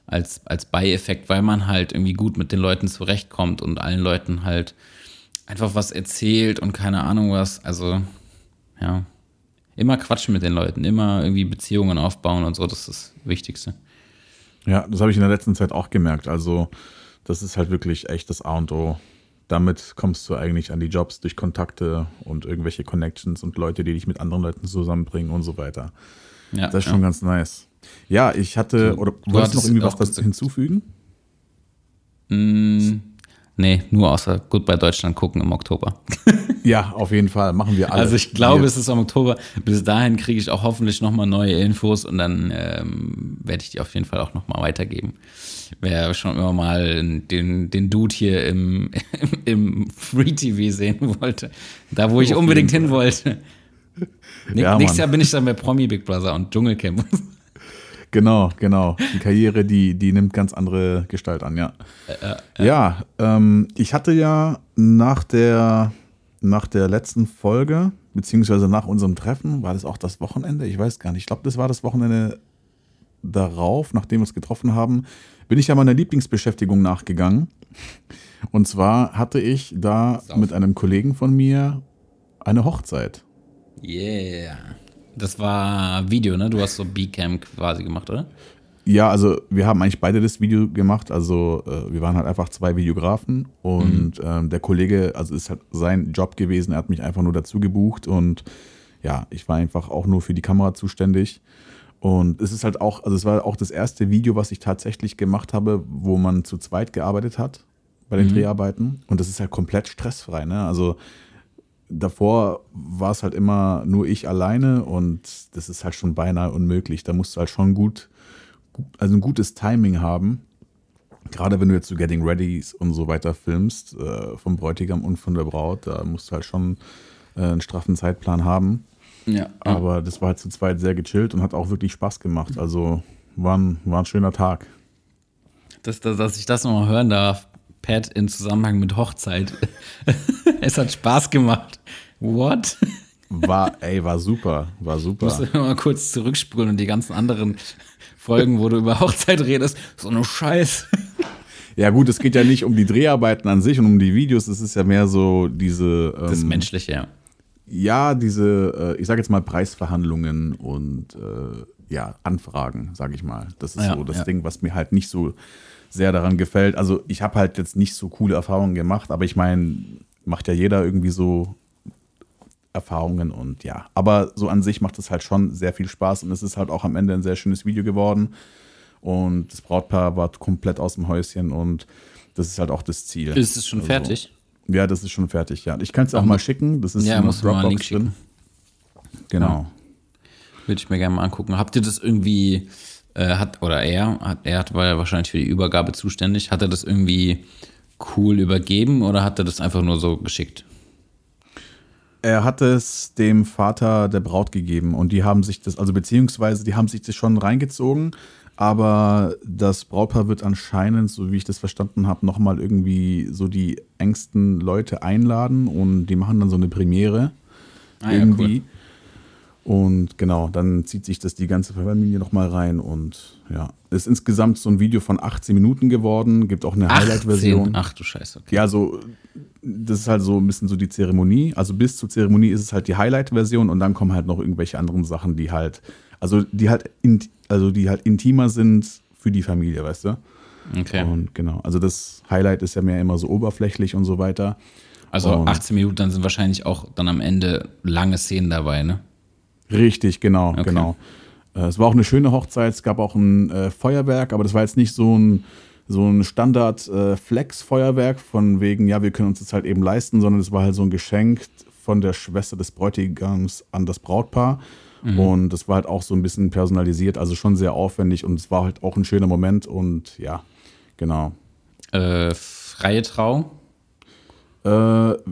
als, als Beieffekt, weil man halt irgendwie gut mit den Leuten zurechtkommt und allen Leuten halt einfach was erzählt und keine Ahnung was. Also, ja. Immer quatschen mit den Leuten, immer irgendwie Beziehungen aufbauen und so, das ist das Wichtigste. Ja, das habe ich in der letzten Zeit auch gemerkt. Also, das ist halt wirklich echt das A und O. Damit kommst du eigentlich an die Jobs durch Kontakte und irgendwelche Connections und Leute, die dich mit anderen Leuten zusammenbringen und so weiter. Ja, das ist schon ja. ganz nice. Ja, ich hatte, du, oder du wolltest noch irgendwie was dazu hinzufügen? Mm, Nee, nur außer Goodbye Deutschland gucken im Oktober. ja, auf jeden Fall. Machen wir alle. Also ich glaube, wir. es ist im Oktober. Bis dahin kriege ich auch hoffentlich nochmal neue Infos und dann ähm, werde ich die auf jeden Fall auch nochmal weitergeben. Wer schon immer mal den, den Dude hier im, im, Free TV sehen wollte, da wo ich unbedingt hin wollte. Ja, Nächstes Jahr bin ich dann bei Promi Big Brother und Dschungelcamp. Genau, genau. Die Karriere, die, die nimmt ganz andere Gestalt an, ja. Äh, äh, ja, ähm, ich hatte ja nach der, nach der letzten Folge, beziehungsweise nach unserem Treffen, war das auch das Wochenende? Ich weiß gar nicht. Ich glaube, das war das Wochenende darauf, nachdem wir uns getroffen haben, bin ich ja meiner Lieblingsbeschäftigung nachgegangen. Und zwar hatte ich da mit einem Kollegen von mir eine Hochzeit. Yeah. Das war Video, ne? Du hast so B-Cam quasi gemacht, oder? Ja, also wir haben eigentlich beide das Video gemacht. Also äh, wir waren halt einfach zwei Videografen und mhm. ähm, der Kollege, also ist halt sein Job gewesen, er hat mich einfach nur dazu gebucht und ja, ich war einfach auch nur für die Kamera zuständig. Und es ist halt auch, also es war auch das erste Video, was ich tatsächlich gemacht habe, wo man zu zweit gearbeitet hat bei den mhm. Dreharbeiten. Und das ist halt komplett stressfrei, ne? Also davor war es halt immer nur ich alleine und das ist halt schon beinahe unmöglich. Da musst du halt schon gut, also ein gutes Timing haben. Gerade wenn du jetzt so Getting Ready und so weiter filmst, äh, vom Bräutigam und von der Braut, da musst du halt schon äh, einen straffen Zeitplan haben. Ja. Aber das war halt zu zweit sehr gechillt und hat auch wirklich Spaß gemacht. Also war ein, war ein schöner Tag. Dass, dass, dass ich das nochmal hören darf, Pat in Zusammenhang mit Hochzeit. es hat Spaß gemacht. What? War, ey, war super, war super. Ich muss mal kurz zurückspulen und die ganzen anderen Folgen, wo du über Hochzeit redest, so eine Scheiß. Ja, gut, es geht ja nicht um die Dreharbeiten an sich und um die Videos, es ist ja mehr so diese. Ähm, das Menschliche, ja. Ja, diese, äh, ich sage jetzt mal Preisverhandlungen und äh, ja, Anfragen, sage ich mal. Das ist ja, so das ja. Ding, was mir halt nicht so sehr daran gefällt. Also ich habe halt jetzt nicht so coole Erfahrungen gemacht, aber ich meine, macht ja jeder irgendwie so Erfahrungen und ja. Aber so an sich macht es halt schon sehr viel Spaß und es ist halt auch am Ende ein sehr schönes Video geworden. Und das Brautpaar war komplett aus dem Häuschen und das ist halt auch das Ziel. Ist es schon also, fertig? Ja, das ist schon fertig, ja. Ich kann es auch um, mal schicken. Das ist ja, muss Dropbox mal einen Link drin. Genau. Ja. Würde ich mir gerne mal angucken. Habt ihr das irgendwie äh, hat, oder er, hat, er hat, war ja wahrscheinlich für die Übergabe zuständig, hat er das irgendwie cool übergeben oder hat er das einfach nur so geschickt? Er hat es dem Vater der Braut gegeben und die haben sich das, also beziehungsweise die haben sich das schon reingezogen, aber das Brautpaar wird anscheinend, so wie ich das verstanden habe, nochmal irgendwie so die engsten Leute einladen und die machen dann so eine Premiere. Ah, irgendwie. Ja, cool. Und genau, dann zieht sich das die ganze Familie nochmal rein und ja, ist insgesamt so ein Video von 18 Minuten geworden, gibt auch eine Highlight-Version. Ach du Scheiße, okay. Ja, also das ist halt so ein bisschen so die Zeremonie. Also bis zur Zeremonie ist es halt die Highlight-Version und dann kommen halt noch irgendwelche anderen Sachen, die halt, also die halt, in, also die halt intimer sind für die Familie, weißt du? Okay. Und genau, also das Highlight ist ja mehr immer so oberflächlich und so weiter. Also Und- 18 Minuten, dann sind wahrscheinlich auch dann am Ende lange Szenen dabei, ne? Richtig, genau, Okay. genau. Äh, Es war auch eine schöne Hochzeit, es gab auch ein äh, Feuerwerk, aber das war jetzt nicht so ein, so ein Standard-Flex-Feuerwerk von wegen, ja, wir können uns das halt eben leisten, sondern es war halt so ein Geschenk von der Schwester des Bräutigams an das Brautpaar. Und das war halt auch so ein bisschen personalisiert, also schon sehr aufwendig und es war halt auch ein schöner Moment und ja, genau. Äh, freie Trauung? Äh,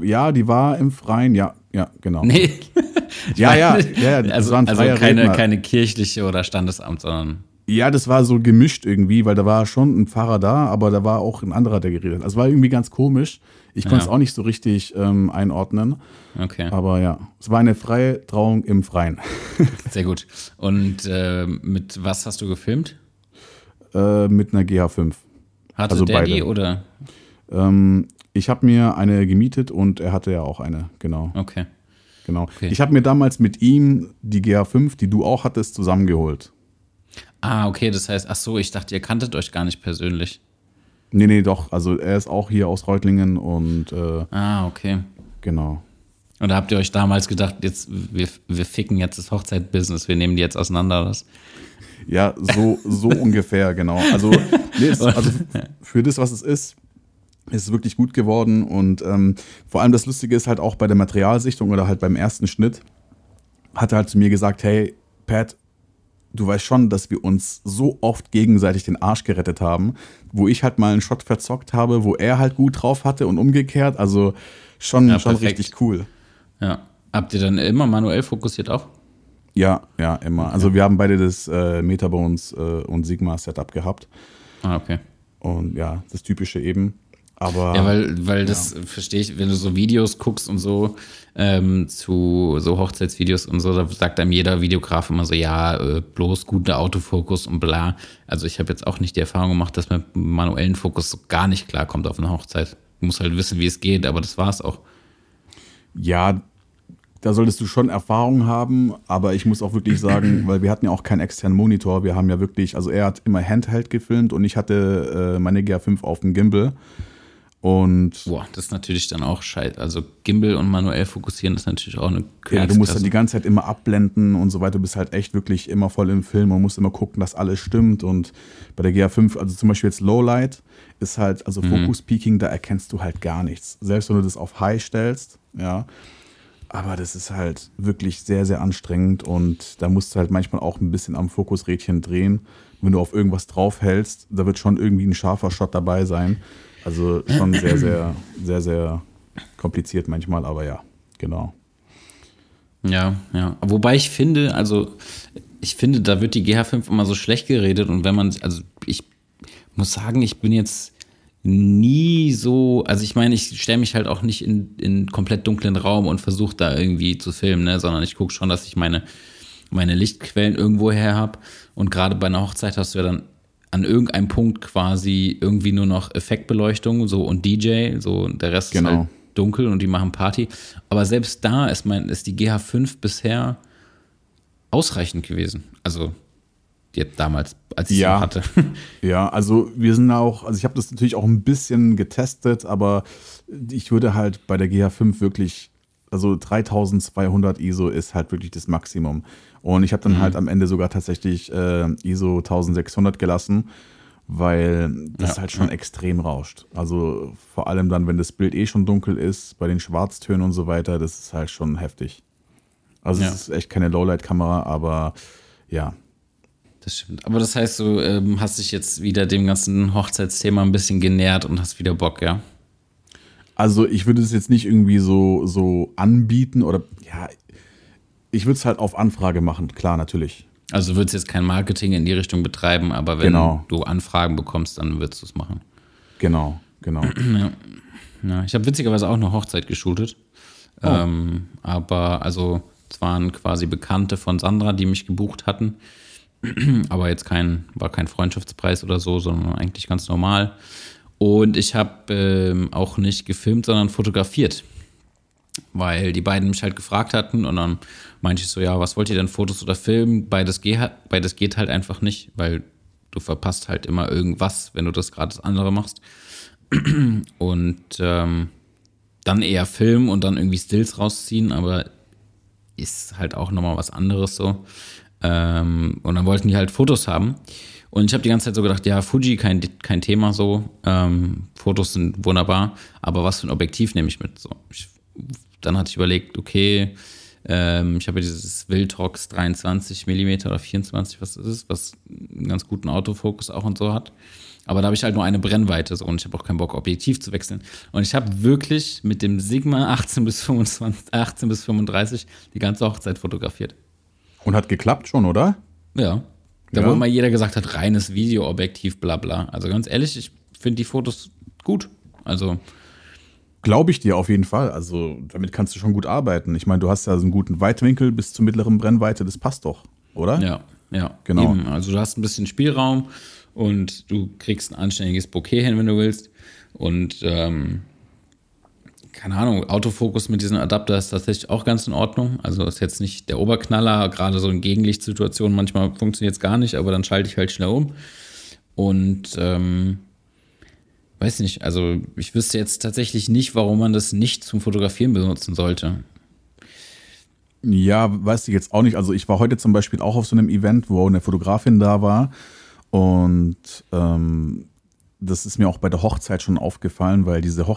ja, die war im Freien, ja, ja, genau. Nee. Ja, ja, meine, ja, das also, war ein also freier keine, Redner. keine kirchliche oder Standesamt, sondern. Ja, das war so gemischt irgendwie, weil da war schon ein Pfarrer da, aber da war auch ein anderer, der geredet hat. Also war irgendwie ganz komisch. Ich konnte es Ja. auch nicht so richtig ähm, einordnen. Okay, Aber ja, es war eine freie Trauung im Freien. sehr gut. Und äh, mit was hast du gefilmt? äh, mit einer GH5. Hatte Also Daddy beide. oder? Ähm, ich habe mir eine gemietet und er hatte ja auch eine, genau. Okay. Genau. Okay. Ich habe mir damals mit ihm die GH5, die du auch hattest, zusammengeholt. Ah, okay, das heißt, ach so, ich dachte, ihr kanntet euch gar nicht persönlich. Nee, nee, doch. Also er ist auch hier aus Reutlingen und äh, Ah, okay. genau. Und da habt ihr euch damals gedacht, jetzt, wir, wir ficken jetzt das Hochzeitbusiness, wir nehmen die jetzt auseinander, was? Ja, so, so ungefähr, genau. Also, nee, es, also für das, was es ist, ist wirklich gut geworden. Und ähm, vor allem das Lustige ist halt auch bei der Materialsichtung oder halt beim ersten Schnitt, hat er halt zu mir gesagt, hey, Pat, du weißt schon, dass wir uns so oft gegenseitig den Arsch gerettet haben, wo ich halt mal einen Shot verzockt habe, wo er halt gut drauf hatte und umgekehrt. Also schon, Ja, schon perfekt. richtig cool. Ja. Habt ihr dann immer manuell fokussiert auch? Ja, ja, immer. Also wir haben beide das äh, Metabones äh, und Sigma Setup gehabt. Ah, okay. Und ja, das Typische eben. Aber Ja, weil, weil das verstehe ich, wenn du so Videos guckst und so, ähm, zu so Hochzeitsvideos und so, da sagt einem jeder Videograf immer so, ja, äh, bloß guter Autofokus und bla. Also ich habe jetzt auch nicht die Erfahrung gemacht, dass man mit manuellen Fokus so gar nicht klarkommt auf eine Hochzeit. Du musst halt wissen, wie es geht, aber das war's auch. ja, da solltest du schon Erfahrung haben, aber ich muss auch wirklich sagen, weil wir hatten ja auch keinen externen Monitor, wir haben ja wirklich, also er hat immer Handheld gefilmt und ich hatte äh, meine GA5 auf dem Gimbal. Und Boah, das ist natürlich dann auch scheiße. Also Gimbal und manuell fokussieren ist natürlich auch eine ja, du musst halt Königsklasse. die ganze Zeit immer abblenden und so weiter. Du bist halt echt wirklich immer voll im Film und musst immer gucken, dass alles stimmt. Und bei der GA5, also zum Beispiel jetzt Lowlight, ist halt, also Focus Peaking, da erkennst du halt gar nichts. Selbst wenn du das auf High stellst, ja. Aber das ist halt wirklich sehr, sehr anstrengend und da musst du halt manchmal auch ein bisschen am Fokusrädchen drehen. Wenn du auf irgendwas draufhältst, da wird schon irgendwie ein scharfer Shot dabei sein. Also schon sehr, sehr, sehr, sehr kompliziert manchmal, aber ja, genau. Ja, ja. Wobei ich finde, also ich finde, da wird die GH5 immer so schlecht geredet und wenn man, also ich muss sagen, ich bin jetzt nie so, also ich meine, ich stelle mich halt auch nicht in, in komplett dunklen Raum und versuche da irgendwie zu filmen, ne, sondern ich gucke schon, dass ich meine, meine Lichtquellen irgendwo her habe und gerade bei einer Hochzeit hast du ja dann an irgendeinem Punkt quasi irgendwie nur noch Effektbeleuchtung so und DJ, so der Rest Genau. ist halt dunkel und die machen Party. Aber selbst da ist, mein, ist die GH5 bisher ausreichend gewesen. Also jetzt damals, als ich Ja. sie hatte. Ja, also wir sind auch, also ich habe das natürlich auch ein bisschen getestet, aber ich würde halt bei der GH5 wirklich, also 3200 ISO ist halt wirklich das Maximum. Und ich habe dann halt am Ende sogar tatsächlich äh, ISO 1600 gelassen, weil das Ja. halt schon extrem rauscht. Also vor allem dann, wenn das Bild eh schon dunkel ist, bei den Schwarztönen und so weiter, das ist halt schon heftig. Also Ja. es ist echt keine Lowlight-Kamera, aber ja, Das stimmt. Aber das heißt, du ähm, hast dich jetzt wieder dem ganzen Hochzeitsthema ein bisschen genährt und hast wieder Bock, ja? Also ich würde es jetzt nicht irgendwie so, so anbieten oder ja, ich würde es halt auf Anfrage machen, klar, natürlich. Also du würdest jetzt kein Marketing in die Richtung betreiben, aber wenn Genau. du Anfragen bekommst, dann würdest du es machen. Genau, genau. Ja, ich habe witzigerweise auch eine Hochzeit geshootet. Oh. Ähm, aber also Es waren quasi Bekannte von Sandra, die mich gebucht hatten. Aber jetzt kein, war kein Freundschaftspreis oder so, sondern eigentlich ganz normal. Und ich habe ähm, auch nicht gefilmt, sondern fotografiert. Weil die beiden mich halt gefragt hatten und dann meinte ich so, ja, was wollt ihr denn, Fotos oder Filmen? Beides, geht, beides geht halt einfach nicht, weil du verpasst halt immer irgendwas, wenn du das gerade das andere machst. Und ähm, dann eher Film und dann irgendwie Stills rausziehen, aber ist halt auch nochmal was anderes so. Ähm, und dann wollten die halt Fotos haben. Und ich habe die ganze Zeit so gedacht, ja, Fuji, kein, kein Thema so. Ähm, Fotos sind wunderbar, aber was für ein Objektiv nehme ich mit? So, ich, dann hatte ich überlegt, okay, ähm, ich habe ja dieses Viltrox 23 mm oder 24, was ist es, was einen ganz guten Autofokus auch und so hat. Aber da habe ich halt nur eine Brennweite so und ich habe auch keinen Bock, Objektiv zu wechseln. Und ich habe wirklich mit dem Sigma 18 bis 25, 18 bis 35 die ganze Hochzeit fotografiert. Und hat geklappt schon, oder? Ja. Da ja. wo immer jeder gesagt hat, reines Videoobjektiv, bla bla. Also ganz ehrlich, ich finde die Fotos gut. Also. Glaube ich dir auf jeden Fall. Also damit kannst du schon gut arbeiten. Ich meine, du hast ja so einen guten Weitwinkel bis zur mittleren Brennweite, das passt doch, oder? Ja, ja. Genau. Eben. Also du hast ein bisschen Spielraum und du kriegst ein anständiges Bouquet hin, wenn du willst. Und ähm, keine Ahnung, Autofokus mit diesem Adapter ist tatsächlich auch ganz in Ordnung. Also ist jetzt nicht der Oberknaller, gerade so in Gegenlichtsituationen manchmal funktioniert es gar nicht, aber dann schalte ich halt schnell um. Und ähm, weiß nicht, also ich wüsste jetzt tatsächlich nicht, warum man das nicht zum Fotografieren benutzen sollte. Ja, weiß ich jetzt auch nicht. Also ich war heute zum Beispiel auch auf so einem Event, wo eine Fotografin da war und ähm, das ist mir auch bei der Hochzeit schon aufgefallen, weil diese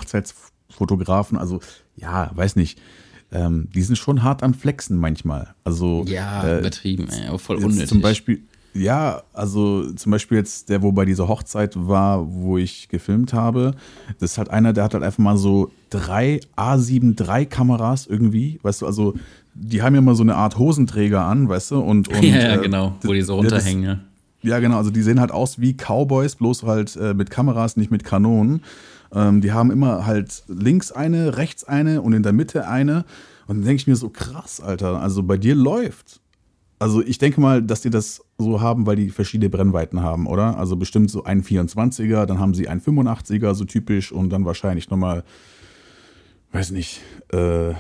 Hochzeitsfotografen, also ja, weiß nicht, ähm, die sind schon hart am Flexen manchmal. Also ja, äh, übertrieben, ey, voll unnötig. Zum Beispiel, ja, also zum Beispiel jetzt der, wo bei dieser Hochzeit war, wo ich gefilmt habe, das ist halt einer, der hat halt einfach mal so drei A7 III Kameras irgendwie, weißt du, also die haben ja mal so eine Art Hosenträger an, weißt du, und, und ja, ja, genau, wo die so runterhängen, ja. Ja, genau. Also die sehen halt aus wie Cowboys, bloß halt äh, mit Kameras, nicht mit Kanonen. Ähm, die haben immer halt links eine, rechts eine und in der Mitte eine. Und dann denke ich mir so, krass, Alter. Also bei dir läuft. Also ich denke mal, dass die das so haben, weil die verschiedene Brennweiten haben, oder? Also bestimmt so ein 24er, dann haben sie ein 85er, so typisch, und dann wahrscheinlich nochmal, weiß nicht, äh,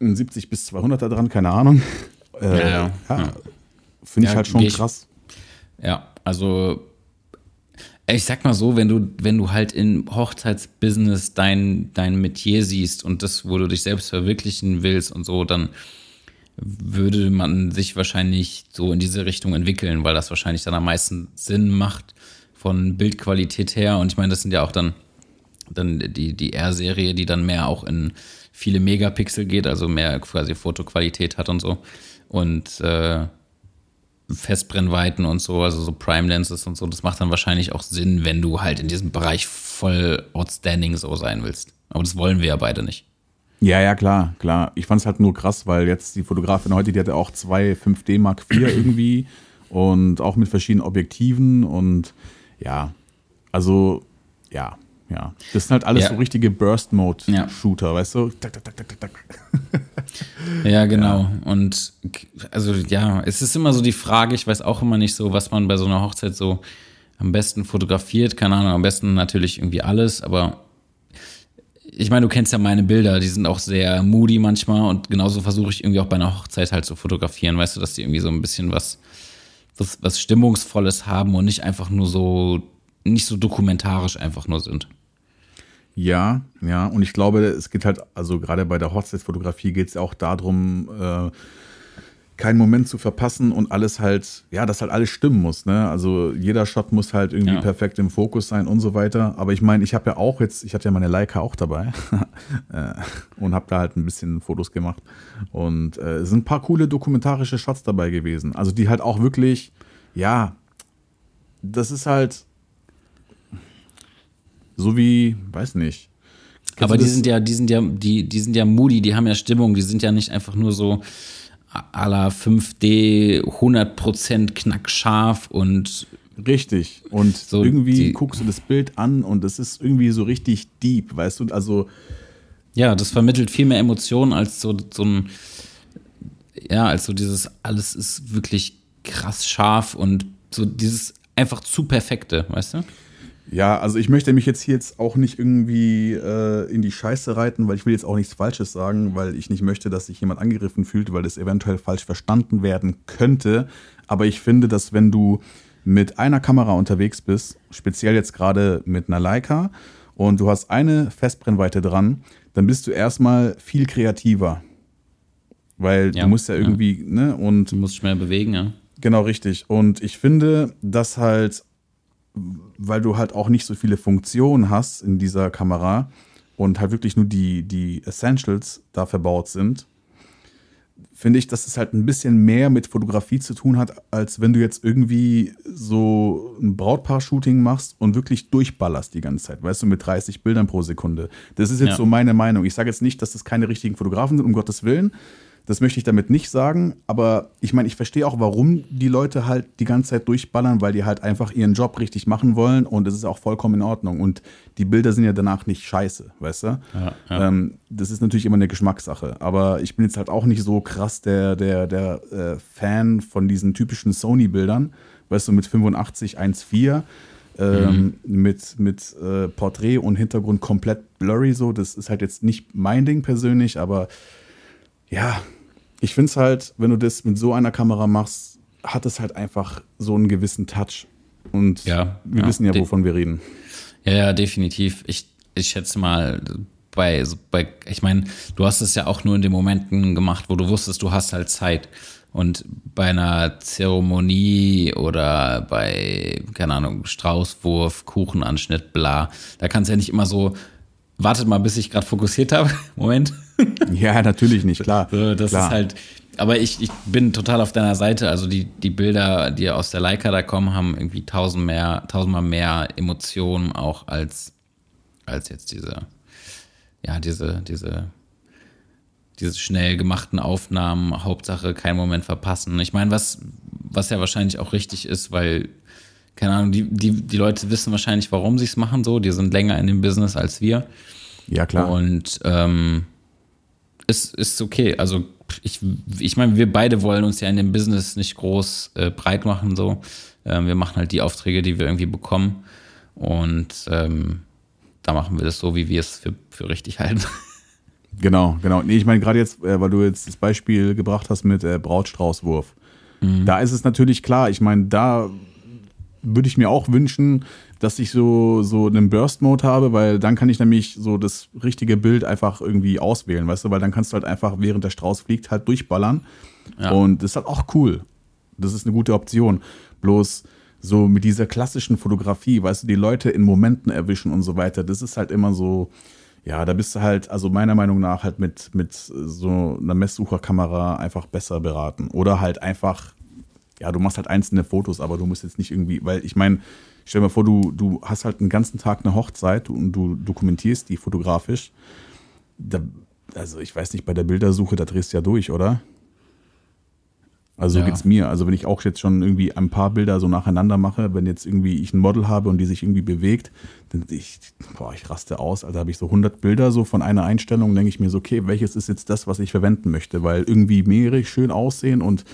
ein 70 bis 200er dran, keine Ahnung. Äh, ja, ja. ja. Finde ich halt schon krass. Ja, also ich sag mal so, wenn du, wenn du halt im Hochzeitsbusiness dein, dein Metier siehst und das, wo du dich selbst verwirklichen willst und so, dann würde man sich wahrscheinlich so in diese Richtung entwickeln, weil das wahrscheinlich dann am meisten Sinn macht von Bildqualität her. Und ich meine, das sind ja auch dann, dann die, die R-Serie, die dann mehr auch in viele Megapixel geht, also mehr quasi Fotoqualität hat und so. Und äh, Festbrennweiten und so, also so Prime Lenses und so, das macht dann wahrscheinlich auch Sinn, wenn du halt in diesem Bereich voll outstanding so sein willst. Aber das wollen wir ja beide nicht. Ja, ja, klar, klar. Ich fand es halt nur krass, weil jetzt die Fotografin heute, die hatte auch zwei 5D Mark IV irgendwie und auch mit verschiedenen Objektiven und ja, also ja, ja. Das sind halt alles ja. so richtige Burst-Mode-Shooter, ja. weißt du? Tak, tak, tak, ja, genau. Ja. Und also ja, es ist immer so die Frage, ich weiß auch immer nicht so, was man bei so einer Hochzeit so am besten fotografiert. Keine Ahnung, am besten natürlich irgendwie alles, aber ich meine, du kennst ja meine Bilder, die sind auch sehr moody manchmal und genauso versuche ich irgendwie auch bei einer Hochzeit halt zu fotografieren, weißt du, dass die irgendwie so ein bisschen was, was, was Stimmungsvolles haben und nicht einfach nur so, nicht so dokumentarisch einfach nur sind. Ja, ja, und ich glaube, es geht halt, also gerade bei der Hochzeitsfotografie geht es ja auch darum, äh, keinen Moment zu verpassen und alles halt, ja, dass halt alles stimmen muss. Ne? Also jeder Shot muss halt irgendwie ja. perfekt im Fokus sein und so weiter. Aber ich meine, ich habe ja auch jetzt, ich hatte ja meine Leica auch dabei äh, und habe da halt ein bisschen Fotos gemacht. Und äh, es sind ein paar coole dokumentarische Shots dabei gewesen. Also die halt auch wirklich, ja, das ist halt so wie, weiß nicht. Aber die sind ja, die sind ja, die, die sind ja moody, die haben ja Stimmung, die sind ja nicht einfach nur so à la 5D 100% knackscharf und Richtig. Und so irgendwie guckst du das Bild an und es ist irgendwie so richtig deep, weißt du? Also. Ja, das vermittelt viel mehr Emotionen als so, so ein ja, als so dieses, alles ist wirklich krass scharf und so dieses einfach zu perfekte, weißt du? Ja, also ich möchte mich jetzt hier jetzt auch nicht irgendwie äh, in die Scheiße reiten, weil ich will jetzt auch nichts Falsches sagen, weil ich nicht möchte, dass sich jemand angegriffen fühlt, weil das eventuell falsch verstanden werden könnte. Aber ich finde, dass wenn du mit einer Kamera unterwegs bist, speziell jetzt gerade mit einer Leica, und du hast eine Festbrennweite dran, dann bist du erstmal viel kreativer. Weil Ja, du musst ja ja. irgendwie, ne, und Du musst schnell bewegen, ja. Genau, richtig. Und ich finde, dass halt, weil du halt auch nicht so viele Funktionen hast in dieser Kamera und halt wirklich nur die, die Essentials da verbaut sind, finde ich, dass es halt ein bisschen mehr mit Fotografie zu tun hat, als wenn du jetzt irgendwie so ein Brautpaar-Shooting machst und wirklich durchballerst die ganze Zeit, weißt du, mit 30 Bildern pro Sekunde. Das ist jetzt Ja. so meine Meinung. Ich sage jetzt nicht, dass das keine richtigen Fotografen sind, um Gottes Willen. Das möchte ich damit nicht sagen, aber ich meine, ich verstehe auch, warum die Leute halt die ganze Zeit durchballern, weil die halt einfach ihren Job richtig machen wollen und es ist auch vollkommen in Ordnung. Und die Bilder sind ja danach nicht scheiße, weißt du? Ja, ja. Ähm, das ist natürlich immer eine Geschmackssache, aber ich bin jetzt halt auch nicht so krass der, der, der äh, Fan von diesen typischen Sony-Bildern, weißt du, mit 85 1.4. Ähm, mit, mit äh, Porträt und Hintergrund komplett blurry so. Das ist halt jetzt nicht mein Ding persönlich, aber ja, ich finde es halt, wenn du das mit so einer Kamera machst, hat es halt einfach so einen gewissen Touch. Und Ja, wir ja. wissen ja, wovon wir reden. Ja, ja, definitiv. Ich, ich schätze mal, bei, bei ich meine, du hast es ja auch nur in den Momenten gemacht, wo du wusstest, du hast halt Zeit. Und bei einer Zeremonie oder bei, keine Ahnung, Straußwurf, Kuchenanschnitt, bla, da kannst du ja nicht immer so, wartet mal, bis ich gerade fokussiert habe. Moment. Ja, natürlich nicht, klar. So, das klar. ist halt. Aber ich, ich bin total auf deiner Seite. Also die, die Bilder, die aus der Leica da kommen, haben irgendwie tausend mehr, tausendmal mehr Emotionen auch als, als jetzt diese, ja, diese, diese, diese schnell gemachten Aufnahmen. Hauptsache keinen Moment verpassen. Ich meine, was, was ja wahrscheinlich auch richtig ist, weil, keine Ahnung, die, die, die Leute wissen wahrscheinlich, warum sie es machen so. Die sind länger in dem Business als wir. Ja, klar. Und ähm, ist, ist okay. Also ich, ich meine, wir beide wollen uns ja in dem Business nicht groß äh, breit machen. So. Ähm, wir machen halt die Aufträge, die wir irgendwie bekommen. Und ähm, da machen wir das so, wie wir es für, für richtig halten. Genau, genau. Nee, ich meine, gerade jetzt, äh, weil du jetzt das Beispiel gebracht hast mit äh, Brautstraußwurf. Da ist es natürlich klar, ich meine, da würde ich mir auch wünschen, dass ich so, so einen Burst-Mode habe, weil dann kann ich nämlich so das richtige Bild einfach irgendwie auswählen, weißt du, weil dann kannst du halt einfach, während der Strauß fliegt, halt durchballern. Ja. Und das ist halt auch cool. Das ist eine gute Option. Bloß so mit dieser klassischen Fotografie, weißt du, die Leute in Momenten erwischen und so weiter, das ist halt immer so, ja, da bist du halt, also meiner Meinung nach halt mit, mit so einer Messsucherkamera einfach besser beraten. Oder halt einfach, ja, du machst halt einzelne Fotos, aber du musst jetzt nicht irgendwie, weil ich meine, stell dir mal vor, du, du hast halt einen ganzen Tag eine Hochzeit und du dokumentierst die fotografisch. Da, also ich weiß nicht, bei der Bildersuche, da drehst du ja durch, oder? Also so Ja. geht's mir. Also wenn ich auch jetzt schon irgendwie ein paar Bilder so nacheinander mache, wenn jetzt irgendwie ich ein Model habe und die sich irgendwie bewegt, dann ich, boah, ich raste aus. Also habe ich so 100 Bilder so von einer Einstellung, denke ich mir so, okay, welches ist jetzt das, was ich verwenden möchte? Weil irgendwie mehrere schön aussehen und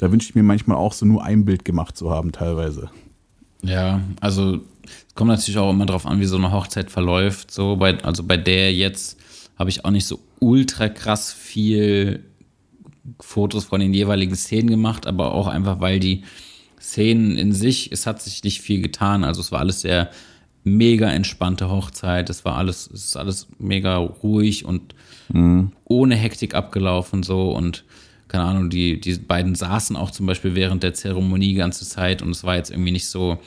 da wünsche ich mir manchmal auch so nur ein Bild gemacht zu haben teilweise. Ja, also es kommt natürlich auch immer drauf an, wie so eine Hochzeit verläuft. So bei, also bei der jetzt habe ich auch nicht so ultra krass viel Fotos von den jeweiligen Szenen gemacht, aber auch einfach, weil die Szenen in sich, es hat sich nicht viel getan. Also es war alles sehr mega entspannte Hochzeit. Es war alles, es ist alles mega ruhig und ohne Hektik abgelaufen so und keine Ahnung, die, die beiden saßen auch zum Beispiel während der Zeremonie die ganze Zeit und es war jetzt irgendwie nicht so,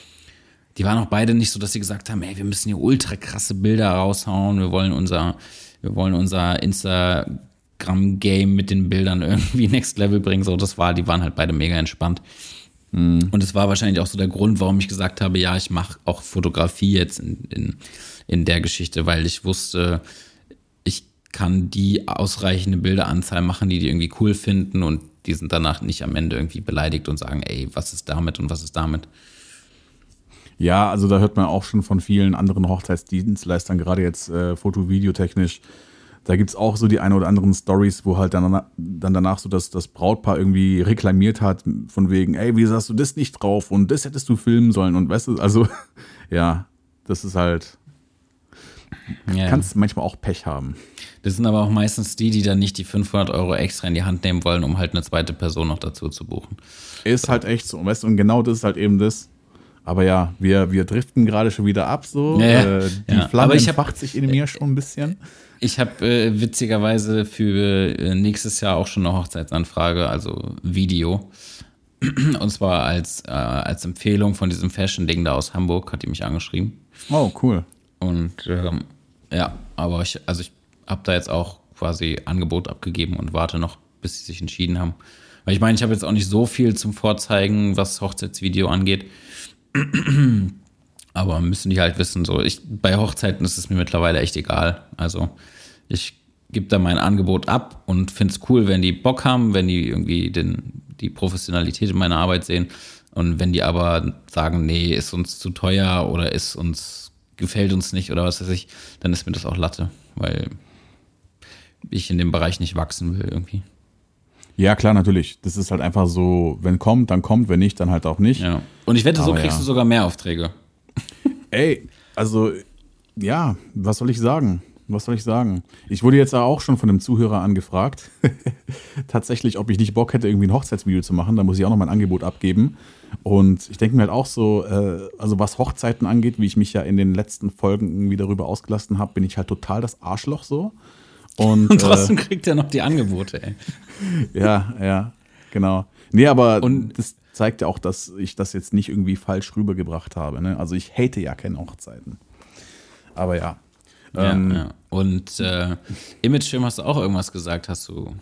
die waren auch beide nicht so, dass sie gesagt haben, ey, wir müssen hier ultra krasse Bilder raushauen, wir wollen unser, wir wollen unser Instagram-Game mit den Bildern irgendwie next level bringen. So, das war, die waren halt beide mega entspannt. Und es war wahrscheinlich auch so der Grund, warum ich gesagt habe, ja, ich mache auch Fotografie jetzt in, in, in der Geschichte, weil ich wusste, kann die ausreichende Bilderanzahl machen, die die irgendwie cool finden und die sind danach nicht am Ende irgendwie beleidigt und sagen, ey, was ist damit und was ist damit. Ja, also da hört man auch schon von vielen anderen Hochzeitsdienstleistern, gerade jetzt äh, foto-videotechnisch, Da gibt es auch so die ein oder anderen Stories, wo halt dann, dann danach so das, das Brautpaar irgendwie reklamiert hat, von wegen, ey, wie hast du das nicht drauf und das hättest du filmen sollen und weißt du, also ja, das ist halt, Ja. kannst manchmal auch Pech haben. Das sind aber auch meistens die, die dann nicht die 500 Euro extra in die Hand nehmen wollen, um halt eine zweite Person noch dazu zu buchen. Ist halt echt so, weißt du, und genau das ist halt eben das. Aber ja, wir, wir driften gerade schon wieder ab, so. Ja, ja. Äh, die Ja, Flamme entfacht sich in mir schon ein bisschen. Ich habe äh, witzigerweise für äh, nächstes Jahr auch schon eine Hochzeitsanfrage, also Video. Und zwar als, äh, als Empfehlung von diesem Fashion-Ding da aus Hamburg, hat die mich angeschrieben. Oh, cool. Und ähm, ja, aber ich, also ich habe da jetzt auch quasi Angebot abgegeben und warte noch, bis sie sich entschieden haben. Weil ich meine, ich habe jetzt auch nicht so viel zum Vorzeigen, was Hochzeitsvideo angeht. Aber müssen die halt wissen, so ich bei Hochzeiten ist es mir mittlerweile echt egal. Also ich gebe da mein Angebot ab und finde es cool, wenn die Bock haben, wenn die irgendwie den, die Professionalität in meiner Arbeit sehen. Und wenn die aber sagen, nee, ist uns zu teuer oder ist uns, gefällt uns nicht oder was weiß ich, dann ist mir das auch Latte, weil ich in dem Bereich nicht wachsen will irgendwie. Ja, klar, natürlich. Das ist halt einfach so, wenn kommt, dann kommt, wenn nicht, dann halt auch nicht. Ja. Und ich wette, so Aber kriegst ja. du sogar mehr Aufträge. Ey, also, ja, was soll ich sagen? Was soll ich sagen? Ich wurde jetzt auch schon von einem Zuhörer angefragt, tatsächlich, ob ich nicht Bock hätte, irgendwie ein Hochzeitsvideo zu machen. Da muss ich auch noch mein Angebot abgeben. Und ich denke mir halt auch so, äh, also was Hochzeiten angeht, wie ich mich ja in den letzten Folgen irgendwie darüber ausgelassen habe, bin ich halt total das Arschloch so. Und, Und trotzdem kriegt er noch die Angebote, ey. äh, ja, ja, genau. Nee, aber Und- das zeigt ja auch, dass ich das jetzt nicht irgendwie falsch rübergebracht habe. Ne? Also ich hate ja keine Hochzeiten. Aber ja. Ja, Ähm, ja. Und äh, Imagefilm hast du auch irgendwas gesagt, hast du.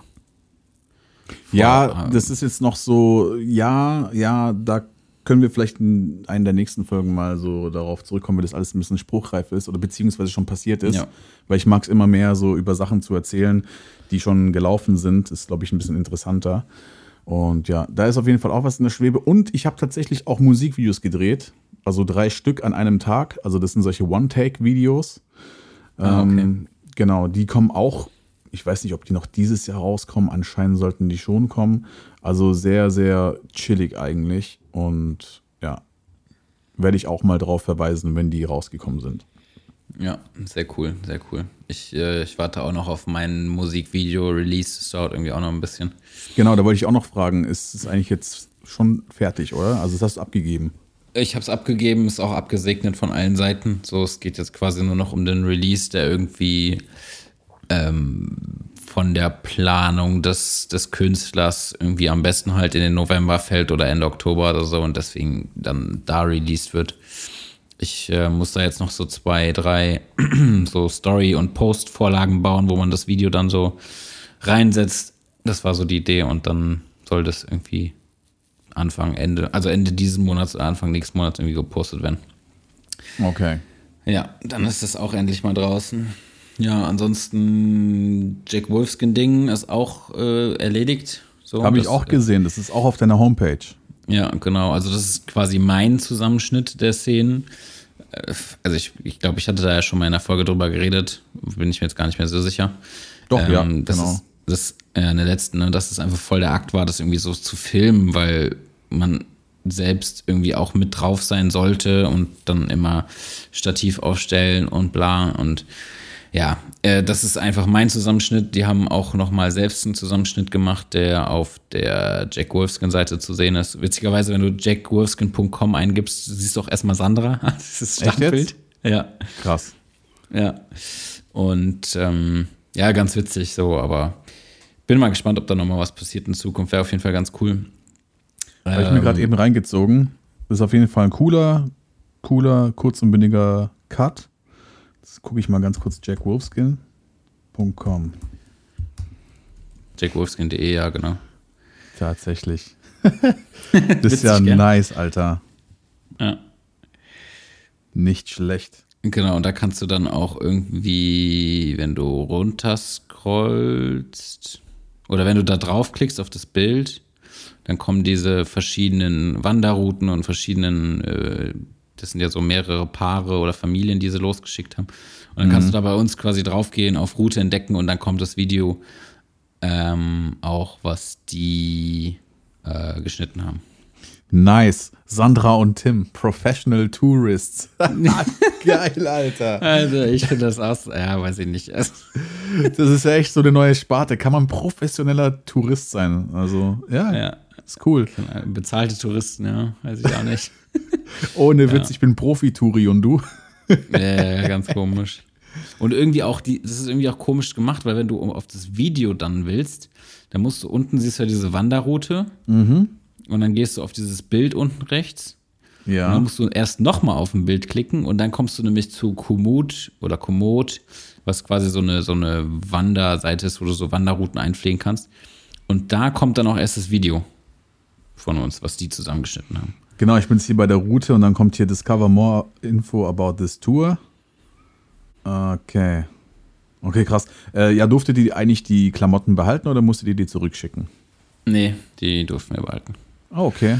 Ja, ähm, das ist jetzt noch so, ja, ja, da können wir vielleicht in einer der nächsten Folgen mal so darauf zurückkommen, wie das alles ein bisschen spruchreif ist oder beziehungsweise schon passiert ist. Ja. Weil ich mag es immer mehr, so über Sachen zu erzählen, die schon gelaufen sind. Ist, glaube ich, ein bisschen interessanter. Und ja, da ist auf jeden Fall auch was in der Schwebe. Und ich habe tatsächlich auch Musikvideos gedreht. Also drei Stück an einem Tag. Also das sind solche One-Take-Videos. Ah, okay. Ähm, genau, die kommen auch, ich weiß nicht, ob die noch dieses Jahr rauskommen, anscheinend sollten die schon kommen. Also sehr, sehr chillig eigentlich. Und ja, werde ich auch mal drauf verweisen, wenn die rausgekommen sind. Ja, sehr cool, sehr cool. Ich, äh, ich warte auch noch auf mein Musikvideo-Release. Das dauert irgendwie auch noch ein bisschen. Genau, da wollte ich auch noch fragen, ist es eigentlich jetzt schon fertig, oder? Also das hast du abgegeben. Ich habe es abgegeben, ist auch abgesegnet von allen Seiten. So, es geht jetzt quasi nur noch um den Release, der irgendwie ähm, von der Planung des, des Künstlers irgendwie am besten halt in den November fällt oder Ende Oktober oder so und deswegen dann da released wird. Ich äh, muss da jetzt noch so zwei, drei so Story- und Post-Vorlagen bauen, wo man das Video dann so reinsetzt. Das war so die Idee und dann soll das irgendwie Anfang, Ende, also Ende dieses Monats oder Anfang nächsten Monats irgendwie gepostet werden. Okay. Ja, dann ist das auch endlich mal draußen. Ja, ansonsten Jack Wolfskin-Ding ist auch äh, erledigt. So, Habe ich auch gesehen, das ist auch auf deiner Homepage. Ja, genau. Also das ist quasi mein Zusammenschnitt der Szenen. Äh, Also ich, ich glaube, ich hatte da ja schon mal in einer Folge drüber geredet. Bin ich mir jetzt gar nicht mehr so sicher. Doch, ja, Ähm, das genau. Ist, das äh, in der letzten, ne, dass es einfach voll der Akt war, das irgendwie so zu filmen, weil man selbst irgendwie auch mit drauf sein sollte und dann immer Stativ aufstellen und bla und ja, äh, das ist einfach mein Zusammenschnitt. Die haben auch noch mal selbst einen Zusammenschnitt gemacht, der auf der Jack Wolfskin-Seite zu sehen ist. Witzigerweise, wenn du jackwolfskin.com eingibst, siehst du auch erstmal Sandra. Das ist das? Startbild. Ja. Krass. Ja. Und ähm, ja, ganz witzig so, aber bin mal gespannt, ob da nochmal was passiert in Zukunft. Wäre auf jeden Fall ganz cool. Habe ich mir gerade eben reingezogen. Das ist auf jeden Fall ein cooler, cooler, kurz und bündiger Cut. Jetzt gucke ich mal ganz kurz jackwolfskin.com. jackwolfskin.de, ja, genau. Tatsächlich. das ist ja gell? nice, Alter. Ja. Nicht schlecht. Genau, und da kannst du dann auch irgendwie, wenn du runterscrollst oder wenn du da draufklickst auf das Bild, dann kommen diese verschiedenen Wanderrouten und verschiedenen äh, das sind ja so mehrere Paare oder Familien, die sie losgeschickt haben. Und dann kannst du da bei uns quasi draufgehen, auf Route entdecken und dann kommt das Video ähm, auch, was die äh, geschnitten haben. Nice. Sandra und Tim, Professional Tourists. Geil, Alter. Also ich finde das auch, ja, weiß ich nicht. Das ist ja echt so eine neue Sparte. Kann man professioneller Tourist sein? Also, ja, Ja. ist cool. Bezahlte Touristen, ja, weiß ich auch nicht. Ohne Witz, ich bin Profi-Touri und du? Ja, ja, ganz komisch. Und irgendwie auch, die, das ist irgendwie auch komisch gemacht, weil wenn du auf das Video dann willst, dann musst du unten, siehst du ja diese Wanderroute und dann gehst du auf dieses Bild unten rechts und dann Ja. musst du erst nochmal auf ein Bild klicken und dann kommst du nämlich zu Komoot oder Komoot, was quasi so eine, so eine Wanderseite ist, wo du so Wanderrouten einpflegen kannst. Und da kommt dann auch erst das Video von uns, was die zusammengeschnitten haben. Genau, ich bin jetzt hier bei der Route und dann kommt hier Discover more info about this tour. Okay. Okay, krass. Äh, ja, durftet ihr eigentlich die Klamotten behalten oder musstet ihr die zurückschicken? Nee, die durften wir behalten. Oh, okay.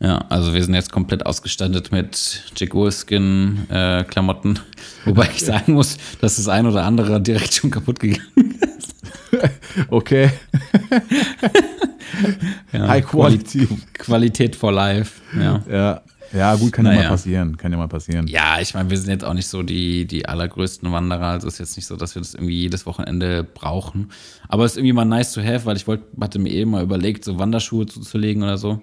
Ja, also wir sind jetzt komplett ausgestattet mit Jack Wolfskin äh, Klamotten, wobei ich sagen muss, dass das ein oder andere direkt schon kaputt gegangen ist. Okay. Ja, High Quality. Quali- Qualität for life. Ja. Ja. Ja, gut, kann ja Naja. mal passieren. Kann ja mal passieren. Ja, ich meine, wir sind jetzt auch nicht so die, die allergrößten Wanderer. Also es ist jetzt nicht so, dass wir das irgendwie jedes Wochenende brauchen. Aber es ist irgendwie mal nice to have, weil ich wollte, hatte mir eben mal überlegt, so Wanderschuhe zuzulegen oder so.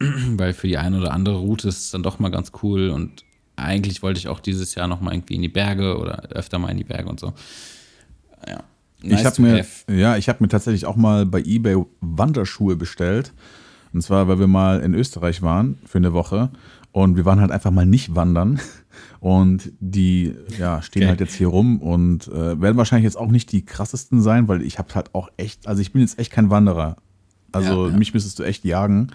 weil für die eine oder andere Route ist es dann doch mal ganz cool. Und eigentlich wollte ich auch dieses Jahr noch mal irgendwie in die Berge oder öfter mal in die Berge und so. Ja. Nice ich habe mir, have. ja, ich habe mir tatsächlich auch mal bei eBay Wanderschuhe bestellt. Und zwar, weil wir mal in Österreich waren für eine Woche und wir waren halt einfach mal nicht wandern. Und die ja, stehen Okay. halt jetzt hier rum und äh, werden wahrscheinlich jetzt auch nicht die krassesten sein, weil ich habe halt auch echt, also ich bin jetzt echt kein Wanderer. Also Ja, ja. mich müsstest du echt jagen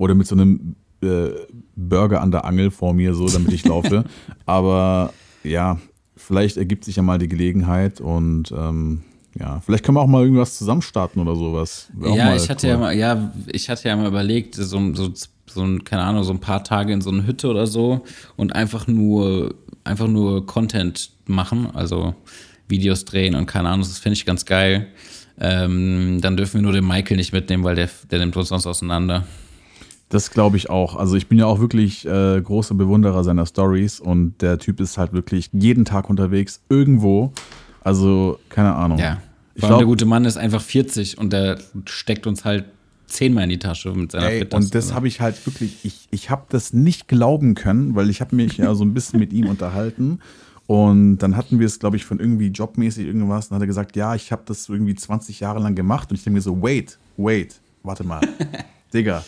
oder mit so einem äh, Burger an der Angel vor mir, so damit ich laufe. Aber ja, vielleicht ergibt sich ja mal die Gelegenheit und ähm, ja, vielleicht können wir auch mal irgendwas zusammenstarten oder sowas. Wär Ja, ich hatte cool. ja mal, ja, ich hatte ja mal überlegt, so, so, so ein, keine Ahnung, so ein paar Tage in so eine Hütte oder so und einfach nur, einfach nur Content machen, also Videos drehen und keine Ahnung, das finde ich ganz geil. Ähm, dann dürfen wir nur den Michael nicht mitnehmen, weil der, der nimmt uns sonst auseinander. Das glaube ich auch. Also ich bin ja auch wirklich äh, großer Bewunderer seiner Stories und der Typ ist halt wirklich jeden Tag unterwegs, irgendwo. Also, keine Ahnung. Ja. Ich allem der glaube, gute Mann ist einfach 40 und der steckt uns halt zehnmal in die Tasche mit seiner Ey, Fitness. und das habe ich halt wirklich, ich, ich habe das nicht glauben können, weil ich habe mich ja so ein bisschen mit ihm unterhalten und dann hatten wir es, glaube ich, von irgendwie jobmäßig irgendwas und hat er gesagt, ja, ich habe das irgendwie 20 Jahre lang gemacht und ich denke mir so, wait, wait, warte mal, Digga,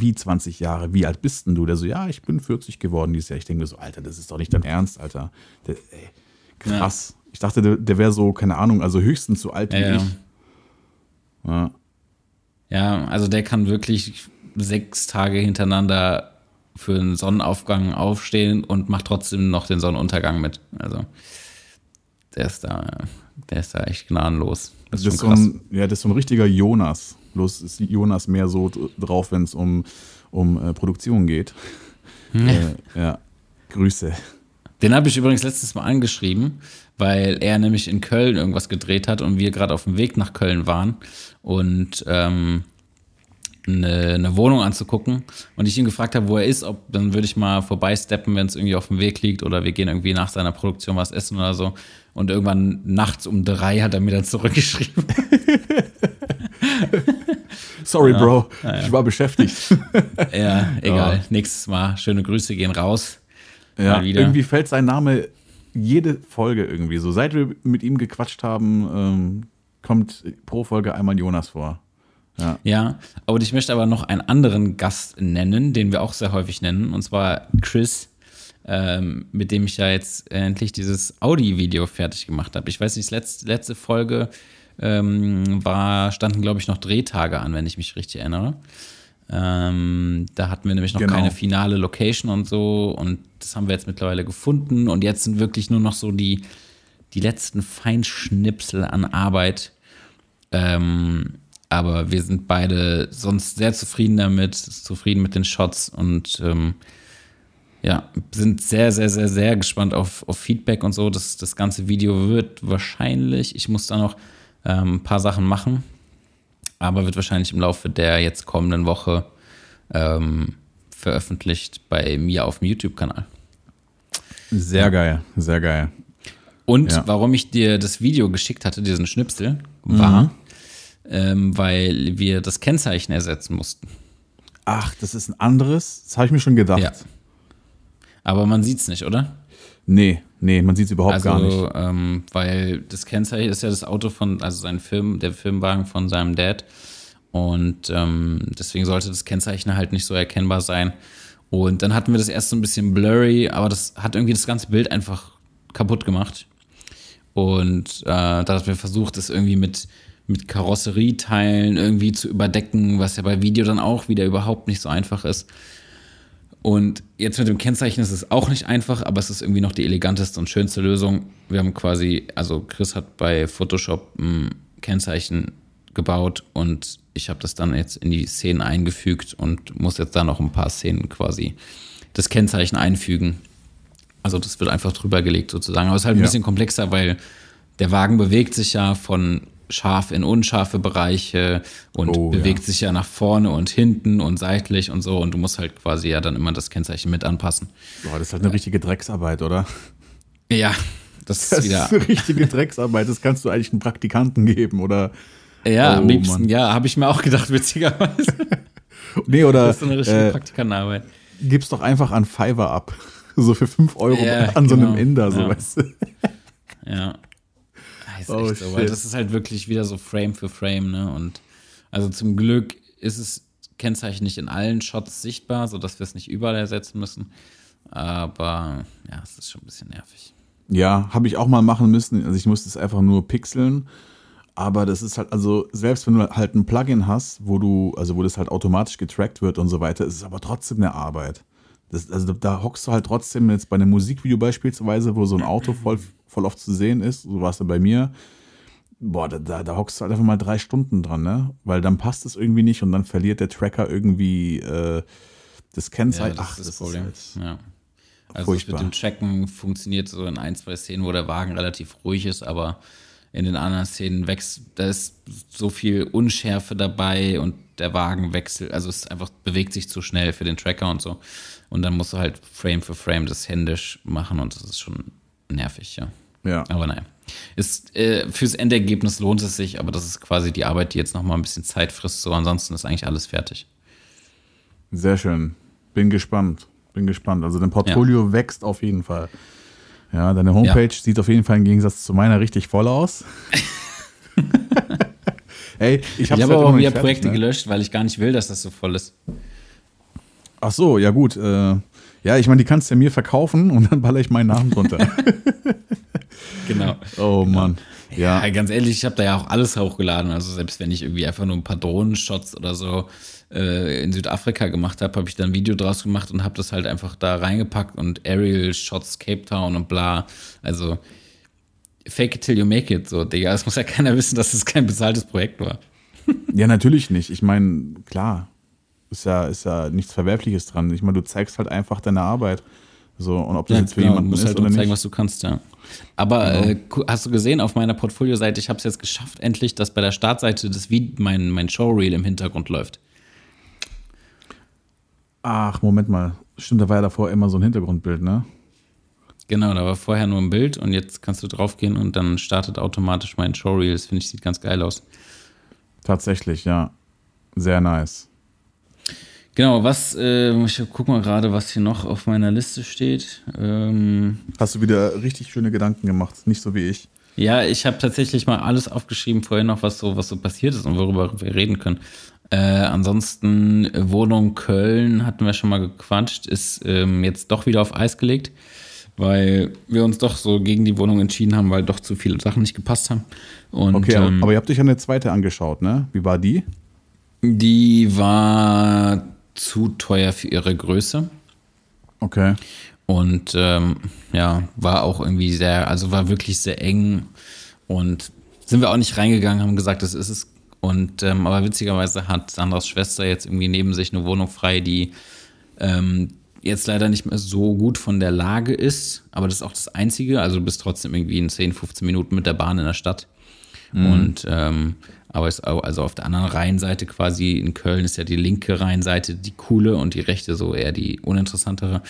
wie 20 Jahre, wie alt bist denn du? Der so, ja, ich bin 40 geworden dieses Jahr. Ich denke mir so, Alter, das ist doch nicht dein Ernst, Alter. Der, ey, krass. Ich dachte, der, der wäre so, keine Ahnung, also höchstens so alt wie Ja, ja. ich. Ja. Ja, also der kann wirklich sechs Tage hintereinander für einen Sonnenaufgang aufstehen und macht trotzdem noch den Sonnenuntergang mit. Also der ist da, der ist da echt gnadenlos. Das Das ist ist schon so ein, ja, das ist so ein richtiger Jonas. Bloß ist Jonas mehr so drauf, wenn es um, um äh, Produktion geht. Hm. Äh, ja. Grüße. Den habe ich übrigens letztes Mal angeschrieben, weil er nämlich in Köln irgendwas gedreht hat und wir gerade auf dem Weg nach Köln waren und ähm, eine, eine Wohnung anzugucken und ich ihn gefragt habe, wo er ist, ob dann würde ich mal vorbeisteppen, wenn es irgendwie auf dem Weg liegt oder wir gehen irgendwie nach seiner Produktion was essen oder so. Und irgendwann nachts um drei hat er mir dann zurückgeschrieben. Sorry, Bro. Ich war beschäftigt. ja, egal. Nächstes Mal. Schöne Grüße gehen raus. ja, irgendwie fällt sein Name jede Folge irgendwie so. Seit wir mit ihm gequatscht haben, ähm, kommt pro Folge einmal Jonas vor. Ja. Ja, und ich möchte aber noch einen anderen Gast nennen, den wir auch sehr häufig nennen, und zwar Chris, ähm, mit dem ich ja jetzt endlich dieses Audi-Video fertig gemacht habe. Ich weiß nicht, letzte, letzte Folge ähm, war, standen, glaube ich, noch Drehtage an, wenn ich mich richtig erinnere. Ähm, da hatten wir nämlich noch Genau. keine finale Location und so und das haben wir jetzt mittlerweile gefunden und jetzt sind wirklich nur noch so die, die letzten Feinschnipsel an Arbeit. Ähm, aber wir sind beide sonst sehr zufrieden damit, zufrieden mit den Shots und ähm, ja, sind sehr, sehr, sehr, sehr gespannt auf, auf Feedback und so. Das, das ganze Video wird wahrscheinlich, ich muss da noch ähm, ein paar Sachen machen, aber wird wahrscheinlich im Laufe der jetzt kommenden Woche ähm, veröffentlicht bei mir auf dem YouTube-Kanal. Sehr ja. geil, sehr geil. Und ja. warum ich dir das Video geschickt hatte, diesen Schnipsel, war, mhm. ähm, weil wir das Kennzeichen ersetzen mussten. Ach, das ist ein anderes? Das habe ich mir schon gedacht. Ja. Aber man sieht es nicht, oder? Nee, nee, man sieht es überhaupt also, gar nicht. Ähm, weil das Kennzeichen ist ja das Auto von, also sein Film, der Filmwagen von seinem Dad. Und ähm, deswegen sollte das Kennzeichen halt nicht so erkennbar sein. Und dann hatten wir das erst so ein bisschen blurry, aber das hat irgendwie das ganze Bild einfach kaputt gemacht. Und äh, da hat wir versucht, das irgendwie mit, mit Karosserieteilen irgendwie zu überdecken, was ja bei Video dann auch wieder überhaupt nicht so einfach ist. Und jetzt mit dem Kennzeichen ist es auch nicht einfach, aber es ist irgendwie noch die eleganteste und schönste Lösung. Wir haben quasi, also Chris hat bei Photoshop ein Kennzeichen gebaut und ich habe das dann jetzt in die Szenen eingefügt und muss jetzt da noch ein paar Szenen quasi das Kennzeichen einfügen. Also das wird einfach drüber gelegt sozusagen. Aber es ist halt ein ja. bisschen komplexer, weil der Wagen bewegt sich ja von scharf in unscharfe Bereiche und oh, bewegt ja. sich ja nach vorne und hinten und seitlich und so. Und du musst halt quasi ja dann immer das Kennzeichen mit anpassen. Boah, das ist halt eine richtige Drecksarbeit, oder? Ja, das, das ist wieder. Das ist eine richtige Drecksarbeit. Das kannst du eigentlich einem Praktikanten geben, oder? Ja, oh, am liebsten, Mann. ja, habe ich mir auch gedacht, witzigerweise. nee, oder. Das ist eine richtige äh, Praktikantenarbeit. Gib's doch einfach an Fiverr ab. So für 5 Euro ja, an genau. so einem genau. Inder, so ja. weißt du. Ja. Das ist oh, echt so, weil das ist halt wirklich wieder so Frame für Frame, ne? Und also zum Glück ist es Kennzeichen nicht in allen Shots sichtbar, sodass wir es nicht überall ersetzen müssen. Aber ja, es ist schon ein bisschen nervig. Ja, habe ich auch mal machen müssen. Also ich musste es einfach nur pixeln. Aber das ist halt, also selbst wenn du halt ein Plugin hast, wo du, also wo das halt automatisch getrackt wird und so weiter, ist es aber trotzdem eine Arbeit. Das, also da hockst du halt trotzdem jetzt bei einem Musikvideo beispielsweise, wo so ein Auto voll, voll oft zu sehen ist, so war es ja bei mir. Boah, da, da, da hockst du halt einfach mal drei Stunden dran, ne? Weil dann passt es irgendwie nicht und dann verliert der Tracker irgendwie äh, das Kennzeichen. Ja, das Ach, ist das, das Problem. Ist halt ja. Also das mit dem Tracken funktioniert so in ein, zwei Szenen, wo der Wagen relativ ruhig ist, aber in den anderen Szenen wächst, da ist so viel Unschärfe dabei und der Wagen wechselt, also es einfach bewegt sich zu schnell für den Tracker und so. Und dann musst du halt Frame für Frame das händisch machen und das ist schon nervig, ja. Ja. Aber naja. Ist, äh, fürs Endergebnis lohnt es sich, aber das ist quasi die Arbeit, die jetzt nochmal ein bisschen Zeit frisst. So, ansonsten ist eigentlich alles fertig. Sehr schön. Bin gespannt. Bin gespannt. Also dein Portfolio ja. wächst auf jeden Fall. Ja, deine Homepage ja. sieht auf jeden Fall im Gegensatz zu meiner richtig voll aus. Ey, ich habe hab halt auch wieder Projekte ne? gelöscht, weil ich gar nicht will, dass das so voll ist. Ach so, ja gut. Äh, ja, ich meine, die kannst du ja mir verkaufen und dann baller ich meinen Namen drunter. genau. Oh genau. Mann. Ja. ja, ganz ehrlich, ich habe da ja auch alles hochgeladen. Also selbst wenn ich irgendwie einfach nur ein paar Drohnenshots oder so äh, in Südafrika gemacht habe, habe ich da ein Video draus gemacht und habe das halt einfach da reingepackt und Aerial Shots Cape Town und bla. Also fake it till you make it, so, Digga. Es muss ja keiner wissen, dass es kein bezahltes Projekt war. ja, natürlich nicht. Ich meine, klar, ist ja, ist ja nichts Verwerfliches dran. Ich meine, du zeigst halt einfach deine Arbeit. So, und ob das ja, jetzt für genau, jemanden musst ist halt oder zeigen, nicht. was du kannst, ja. Aber genau. äh, hast du gesehen auf meiner Portfolio-Seite, ich habe es jetzt geschafft, endlich, dass bei der Startseite das wie mein, mein Showreel im Hintergrund läuft. Ach, Moment mal. Stimmt, da war ja davor immer so ein Hintergrundbild, ne? Genau, da war vorher nur ein Bild und jetzt kannst du draufgehen und dann startet automatisch mein Showreel. Das finde ich, sieht ganz geil aus. Tatsächlich, ja. Sehr nice. Genau, was, äh, ich guck mal gerade, was hier noch auf meiner Liste steht. Ähm, Hast du wieder richtig schöne Gedanken gemacht, nicht so wie ich. Ja, ich habe tatsächlich mal alles aufgeschrieben vorher noch, was so, was so passiert ist und worüber wir reden können. Äh, ansonsten Wohnung Köln hatten wir schon mal gequatscht, ist ähm, jetzt doch wieder auf Eis gelegt, weil wir uns doch so gegen die Wohnung entschieden haben, weil doch zu viele Sachen nicht gepasst haben. Und, okay, ähm, aber ihr habt euch eine zweite angeschaut, ne? Wie war die? Die war zu teuer für ihre Größe. Okay. Und ähm, ja, war auch irgendwie sehr, also war wirklich sehr eng und sind wir auch nicht reingegangen, haben gesagt, das ist es. Und ähm, aber witzigerweise hat Sandras Schwester jetzt irgendwie neben sich eine Wohnung frei, die ähm, jetzt leider nicht mehr so gut von der Lage ist, aber das ist auch das Einzige. Also du bist trotzdem irgendwie in 10, 15 Minuten mit der Bahn in der Stadt. Mhm. Und ähm, aber ist auch, also auf der anderen Rheinseite quasi in Köln ist ja die linke Rheinseite die coole und die rechte so eher die uninteressantere.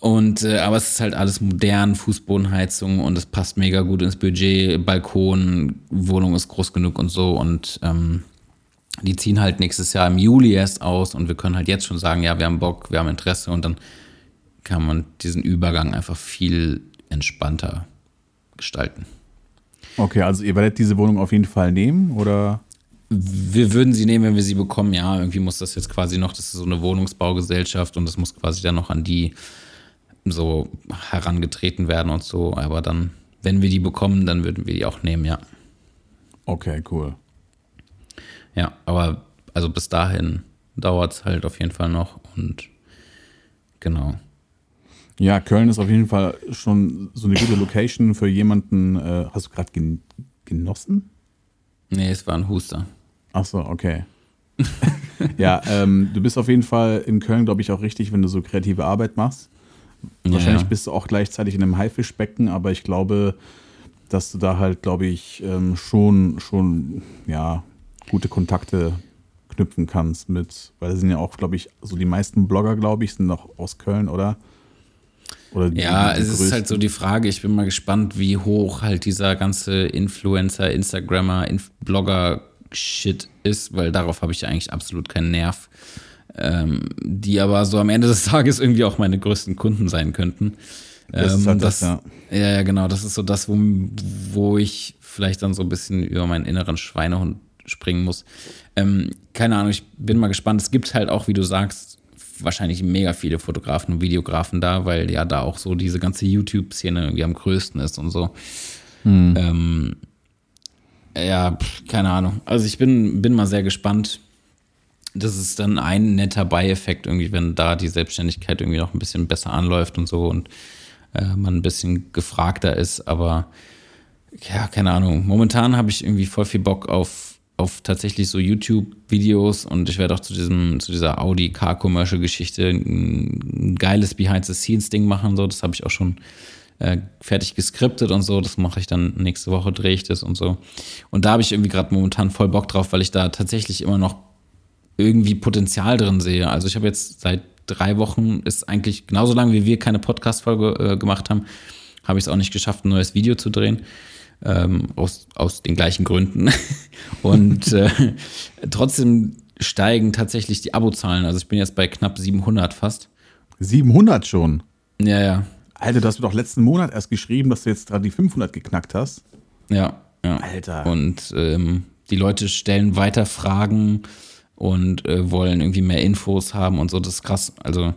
Und äh, aber es ist halt alles modern, Fußbodenheizung und es passt mega gut ins Budget, Balkon, Wohnung ist groß genug und so und ähm, die ziehen halt nächstes Jahr im Juli erst aus und wir können halt jetzt schon sagen, ja, wir haben Bock, wir haben Interesse und dann kann man diesen Übergang einfach viel entspannter gestalten. Okay, also ihr werdet diese Wohnung auf jeden Fall nehmen oder? Wir würden sie nehmen, wenn wir sie bekommen. Ja, irgendwie muss das jetzt quasi noch, das ist so eine Wohnungsbaugesellschaft und das muss quasi dann noch an die so herangetreten werden und so. Aber dann, wenn wir die bekommen, dann würden wir die auch nehmen, ja. Okay, cool. Ja, aber also bis dahin dauert es halt auf jeden Fall noch und genau. Ja, Köln ist auf jeden Fall schon so eine gute Location für jemanden. Äh, hast du gerade gen genossen? Nee, es war ein Huster. Ach so, okay. ja, ähm, du bist auf jeden Fall in Köln, glaube ich, auch richtig, wenn du so kreative Arbeit machst. Wahrscheinlich ja. bist du auch gleichzeitig in einem Haifischbecken, aber ich glaube, dass du da halt, glaube ich, ähm, schon, schon, ja, gute Kontakte knüpfen kannst mit, weil das sind ja auch, glaube ich, so die meisten Blogger, glaube ich, sind noch aus Köln, oder? Die, ja, die es größten. ist halt so die Frage, ich bin mal gespannt, wie hoch halt dieser ganze Influencer, Instagrammer, Inf Blogger-Shit ist, weil darauf habe ich ja eigentlich absolut keinen Nerv. Ähm, die aber so am Ende des Tages irgendwie auch meine größten Kunden sein könnten. Das ähm, ist halt das, das, ja. ja. genau, das ist so das, wo, wo ich vielleicht dann so ein bisschen über meinen inneren Schweinehund springen muss. Ähm, keine Ahnung, ich bin mal gespannt. Es gibt halt auch, wie du sagst, wahrscheinlich mega viele Fotografen und Videografen da, weil ja da auch so diese ganze YouTube-Szene irgendwie am größten ist und so. Hm. Ähm, ja, keine Ahnung. Also ich bin, bin mal sehr gespannt. Das ist dann ein netter Beieffekt irgendwie, wenn da die Selbstständigkeit irgendwie noch ein bisschen besser anläuft und so und äh, man ein bisschen gefragter ist. Aber ja, keine Ahnung. Momentan habe ich irgendwie voll viel Bock auf auf tatsächlich so YouTube-Videos und ich werde auch zu diesem, zu dieser Audi Car-Commercial-Geschichte ein geiles Behind-the-Scenes-Ding machen. So, das habe ich auch schon äh, fertig geskriptet und so. Das mache ich dann nächste Woche, drehe ich das und so. Und da habe ich irgendwie gerade momentan voll Bock drauf, weil ich da tatsächlich immer noch irgendwie Potenzial drin sehe. Also ich habe jetzt seit drei Wochen, ist eigentlich genauso lange, wie wir keine Podcast-Folge äh, gemacht haben, habe ich es auch nicht geschafft, ein neues Video zu drehen ähm, aus, aus den gleichen Gründen. Und äh, trotzdem steigen tatsächlich die Abozahlen. Also ich bin jetzt bei knapp 700 fast. 700 schon? Ja, ja. Alter, du hast mir doch letzten Monat erst geschrieben, dass du jetzt gerade die 500 geknackt hast. Ja, ja. Alter. Und ähm, die Leute stellen weiter Fragen und äh, wollen irgendwie mehr Infos haben und so. Das ist krass. Also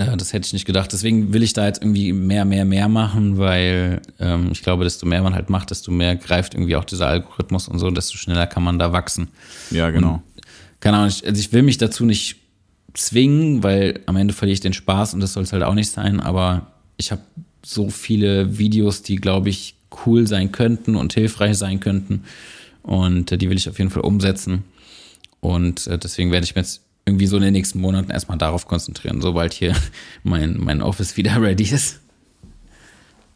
äh, das hätte ich nicht gedacht. Deswegen will ich da jetzt irgendwie mehr, mehr, mehr machen, weil ähm, ich glaube, desto mehr man halt macht, desto mehr greift irgendwie auch dieser Algorithmus und so, desto schneller kann man da wachsen. Ja, genau. Und, keine Ahnung, ich, also ich will mich dazu nicht zwingen, weil am Ende verliere ich den Spaß und das soll es halt auch nicht sein, aber ich habe so viele Videos, die, glaube ich, cool sein könnten und hilfreich sein könnten und äh, die will ich auf jeden Fall umsetzen. Und äh, deswegen werde ich mir jetzt irgendwie so in den nächsten Monaten erstmal darauf konzentrieren, sobald hier mein, mein Office wieder ready ist.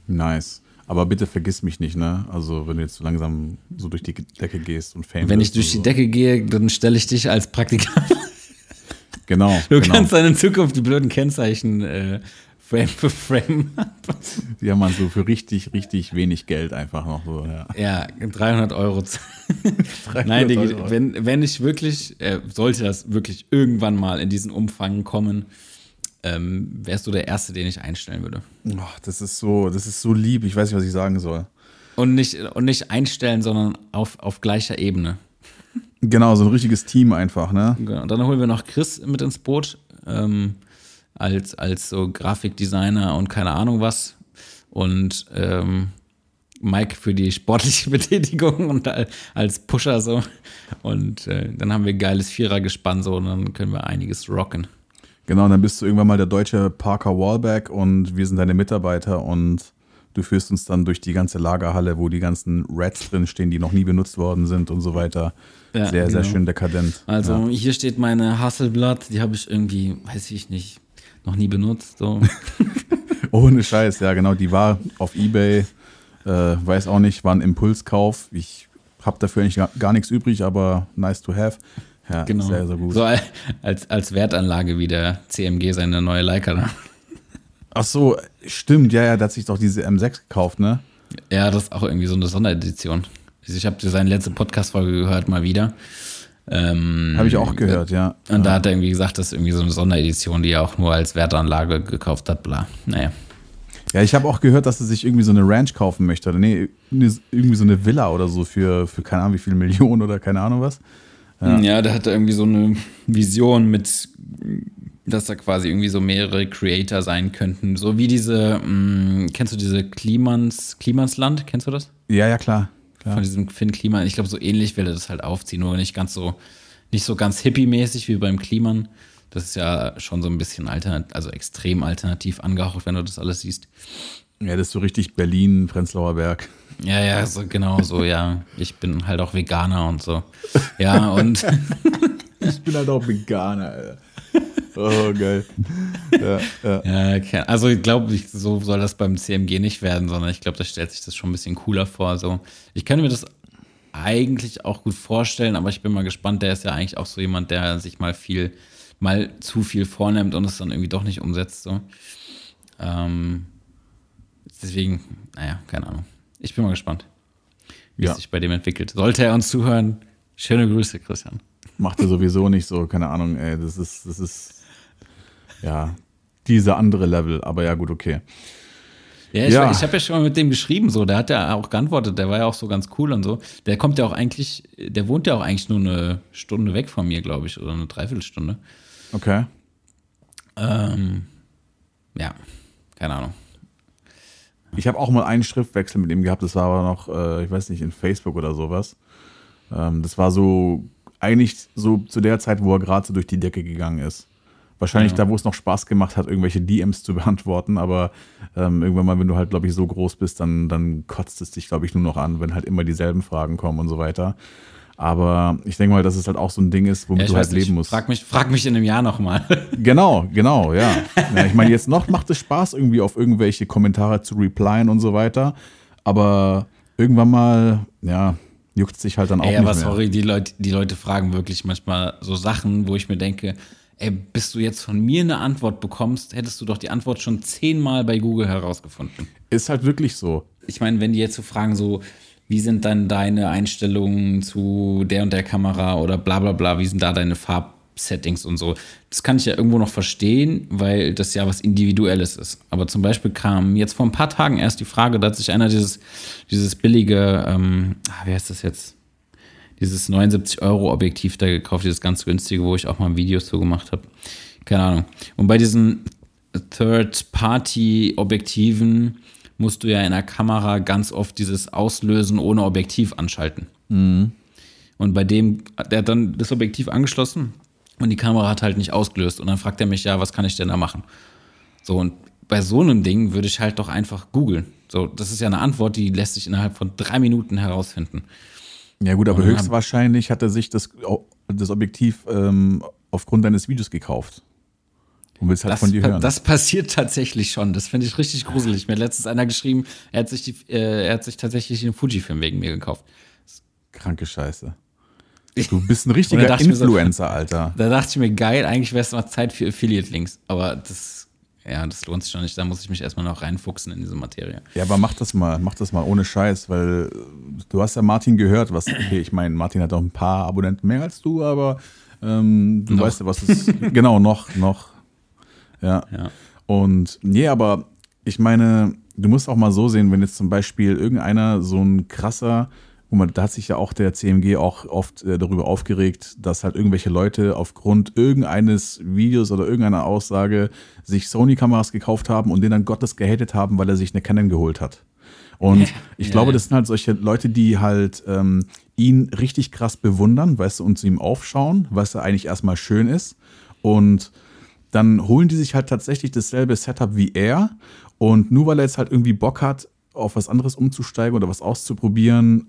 Nice. Aber bitte vergiss mich nicht, ne? Also, wenn du jetzt so langsam so durch die Decke gehst und Fame Wenn ich durch die so. Decke gehe, dann stelle ich dich als Praktikant. Genau. Du genau. kannst dann in Zukunft die blöden Kennzeichen äh, Frame für Frame. ja, man, so für richtig, richtig wenig Geld einfach noch so, ja. Ja, 300 Euro. 300 Nein, Euro. Wenn, wenn ich wirklich, äh, sollte das wirklich irgendwann mal in diesen Umfang kommen, ähm, wärst du der Erste, den ich einstellen würde. Oh, das ist so, das ist so lieb, ich weiß nicht, was ich sagen soll. Und nicht, und nicht einstellen, sondern auf, auf gleicher Ebene. Genau, so ein richtiges Team einfach, ne? Genau. Und dann holen wir noch Chris mit ins Boot. Ähm, als, als so Grafikdesigner und keine Ahnung was. Und ähm, Mike für die sportliche Betätigung und als Pusher so. Und äh, dann haben wir geiles Vierergespann so und dann können wir einiges rocken. Genau, und dann bist du irgendwann mal der deutsche Parker Wallback und wir sind deine Mitarbeiter und du führst uns dann durch die ganze Lagerhalle, wo die ganzen Rats drin stehen, die noch nie benutzt worden sind und so weiter. Ja, sehr, genau. sehr schön dekadent. Also ja. hier steht meine Hasselblatt, die habe ich irgendwie, weiß ich nicht, noch nie benutzt. So. Ohne Scheiß, ja, genau. Die war auf Ebay, äh, weiß auch nicht, war ein Impulskauf. Ich habe dafür eigentlich gar, gar nichts übrig, aber nice to have. Ja, Genau. sehr, sehr gut. So als, als Wertanlage wie der CMG seine neue Leica. da. Ach so, stimmt, ja, ja, der hat sich doch diese M6 gekauft, ne? Ja, das ist auch irgendwie so eine Sonderedition. Ich habe seine letzte Podcast-Folge gehört, mal wieder. Ähm, Habe ich auch gehört, ja. Und da hat er irgendwie gesagt, das ist irgendwie so eine Sonderedition, die er auch nur als Wertanlage gekauft hat, bla. Naja. Ja, ich habe auch gehört, dass er sich irgendwie so eine Ranch kaufen möchte. Oder nee, eine- irgendwie so eine Villa oder so für, für keine Ahnung wie viele Millionen oder keine Ahnung was. Ja. der hatte irgendwie so eine Vision mit, dass da quasi irgendwie so mehrere Creator sein könnten. So wie diese, mh, kennst du diese Klimans, Klimansland? Kennst du das? Ja, ja, klar. Von klar. diesem Finn Kliman. Ich glaube, so ähnlich will er das halt aufziehen, nur nicht ganz so, nicht so ganz hippie-mäßig wie beim Kliman. Das ist ja schon so ein bisschen alternativ, also extrem alternativ angehaucht, wenn du das alles siehst. Ja, das ist so richtig Berlin, Prenzlauer Berg. Ja, ja, so genau so, ja. Ich bin halt auch Veganer und so. Ja, und Ich bin halt auch Veganer, Alter. Oh, geil. Ja, ja. ja, also ich glaube, so soll das beim CMG nicht werden, sondern ich glaube, da stellt sich das schon ein bisschen cooler vor. So. Ich könnte mir das eigentlich auch gut vorstellen, aber ich bin mal gespannt, der ist ja eigentlich auch so jemand, der sich mal viel, mal zu viel vornimmt und es dann irgendwie doch nicht umsetzt. So. Ähm, deswegen, naja, keine Ahnung. Ich bin mal gespannt, wie Ja. es sich bei dem entwickelt. Sollte er uns zuhören, schöne Grüße, Christian. Macht er sowieso nicht so, keine Ahnung, ey, das ist, das ist, ja, diese andere Level, aber ja, gut, okay. Ja, ich, Ja. ich habe ja schon mal mit dem geschrieben, so, der hat ja auch geantwortet, der war ja auch so ganz cool und so. Der kommt ja auch eigentlich, der wohnt ja auch eigentlich nur eine Stunde weg von mir, glaube ich, oder eine Dreiviertelstunde. Okay. Ähm, ja, keine Ahnung. Ich habe auch mal einen Schriftwechsel mit ihm gehabt, das war aber noch, äh, ich weiß nicht, in Facebook oder sowas. Ähm, das war so eigentlich so zu der Zeit, wo er gerade so durch die Decke gegangen ist. Wahrscheinlich Ja. da, wo es noch Spaß gemacht hat, irgendwelche DMs zu beantworten, aber ähm, irgendwann mal, wenn du halt, glaube ich, so groß bist, dann, dann kotzt es dich, glaube ich, nur noch an, wenn halt immer dieselben Fragen kommen und so weiter. Aber ich denke mal, dass es halt auch so ein Ding ist, womit Ja, du halt leben musst. Frag mich, frag mich in einem Jahr nochmal. Genau, genau, ja. ja ich meine, jetzt noch macht es Spaß, irgendwie auf irgendwelche Kommentare zu replyen und so weiter. Aber irgendwann mal, ja, juckt sich halt dann auch Ey, nicht aber sorry, die Leute, die Leute fragen wirklich manchmal so Sachen, wo ich mir denke, ey, bis du jetzt von mir eine Antwort bekommst, hättest du doch die Antwort schon zehnmal bei Google herausgefunden. Ist halt wirklich so. ich meine, wenn die jetzt so fragen, so, wie sind dann deine Einstellungen zu der und der Kamera oder bla bla bla, wie sind da deine Farbsettings und so, das kann ich ja irgendwo noch verstehen, weil das ja was Individuelles ist. Aber zum Beispiel kam jetzt vor ein paar Tagen erst die Frage, da hat sich einer dieses, dieses billige, ähm, ah, wie heißt das jetzt? Dieses 79 Euro Objektiv da gekauft, dieses ganz günstige, wo ich auch mal Videos zu gemacht habe. Keine Ahnung. Und bei diesen Third-Party-Objektiven musst du ja in der Kamera ganz oft dieses Auslösen ohne Objektiv anschalten. Und bei dem, der hat dann das Objektiv angeschlossen und die Kamera hat halt nicht ausgelöst. Und dann fragt er mich, ja, was kann ich denn da machen? So, und bei so einem Ding würde ich halt doch einfach googeln. So, das ist ja eine Antwort, die lässt sich innerhalb von drei Minuten herausfinden. Ja, gut, aber Und höchstwahrscheinlich hat er sich das, das Objektiv ähm, aufgrund deines Videos gekauft. Und will es halt Das, von dir hören. das passiert tatsächlich schon. Das finde ich richtig gruselig. Mir hat letztens einer geschrieben, er hat sich, die, äh, er hat sich tatsächlich den Fujifilm wegen mir gekauft. Kranke Scheiße. Du bist ein richtiger mir so- Influencer, Alter. Da dachte ich mir, geil, eigentlich wäre es mal Zeit für Affiliate-Links. Aber das, ja, das lohnt sich schon nicht. Da muss ich mich erstmal noch reinfuchsen in diese Materie. Ja, aber mach das mal, mach das mal ohne Scheiß, weil äh, du hast ja Martin gehört, was, okay, ich meine, Martin hat auch ein paar Abonnenten mehr als du, aber ähm, du Noch. weißt ja, was es, genau, noch, noch, ja. Ja. Und, nee, aber ich meine, du musst auch mal so sehen, wenn jetzt zum Beispiel irgendeiner so ein krasser, guck mal, da hat sich ja auch der CMG auch oft äh, darüber aufgeregt, dass halt irgendwelche Leute aufgrund irgendeines Videos oder irgendeiner Aussage sich Sony-Kameras gekauft haben und den dann Gottes gehatet haben, weil er sich eine Canon geholt hat. Und ich Ja, glaube, das sind halt solche Leute, die halt ähm, ihn richtig krass bewundern, weißt du, und zu ihm aufschauen, was er eigentlich erstmal schön ist. Und dann holen die sich halt tatsächlich dasselbe Setup wie er. Und nur weil er jetzt halt irgendwie Bock hat, auf was anderes umzusteigen oder was auszuprobieren,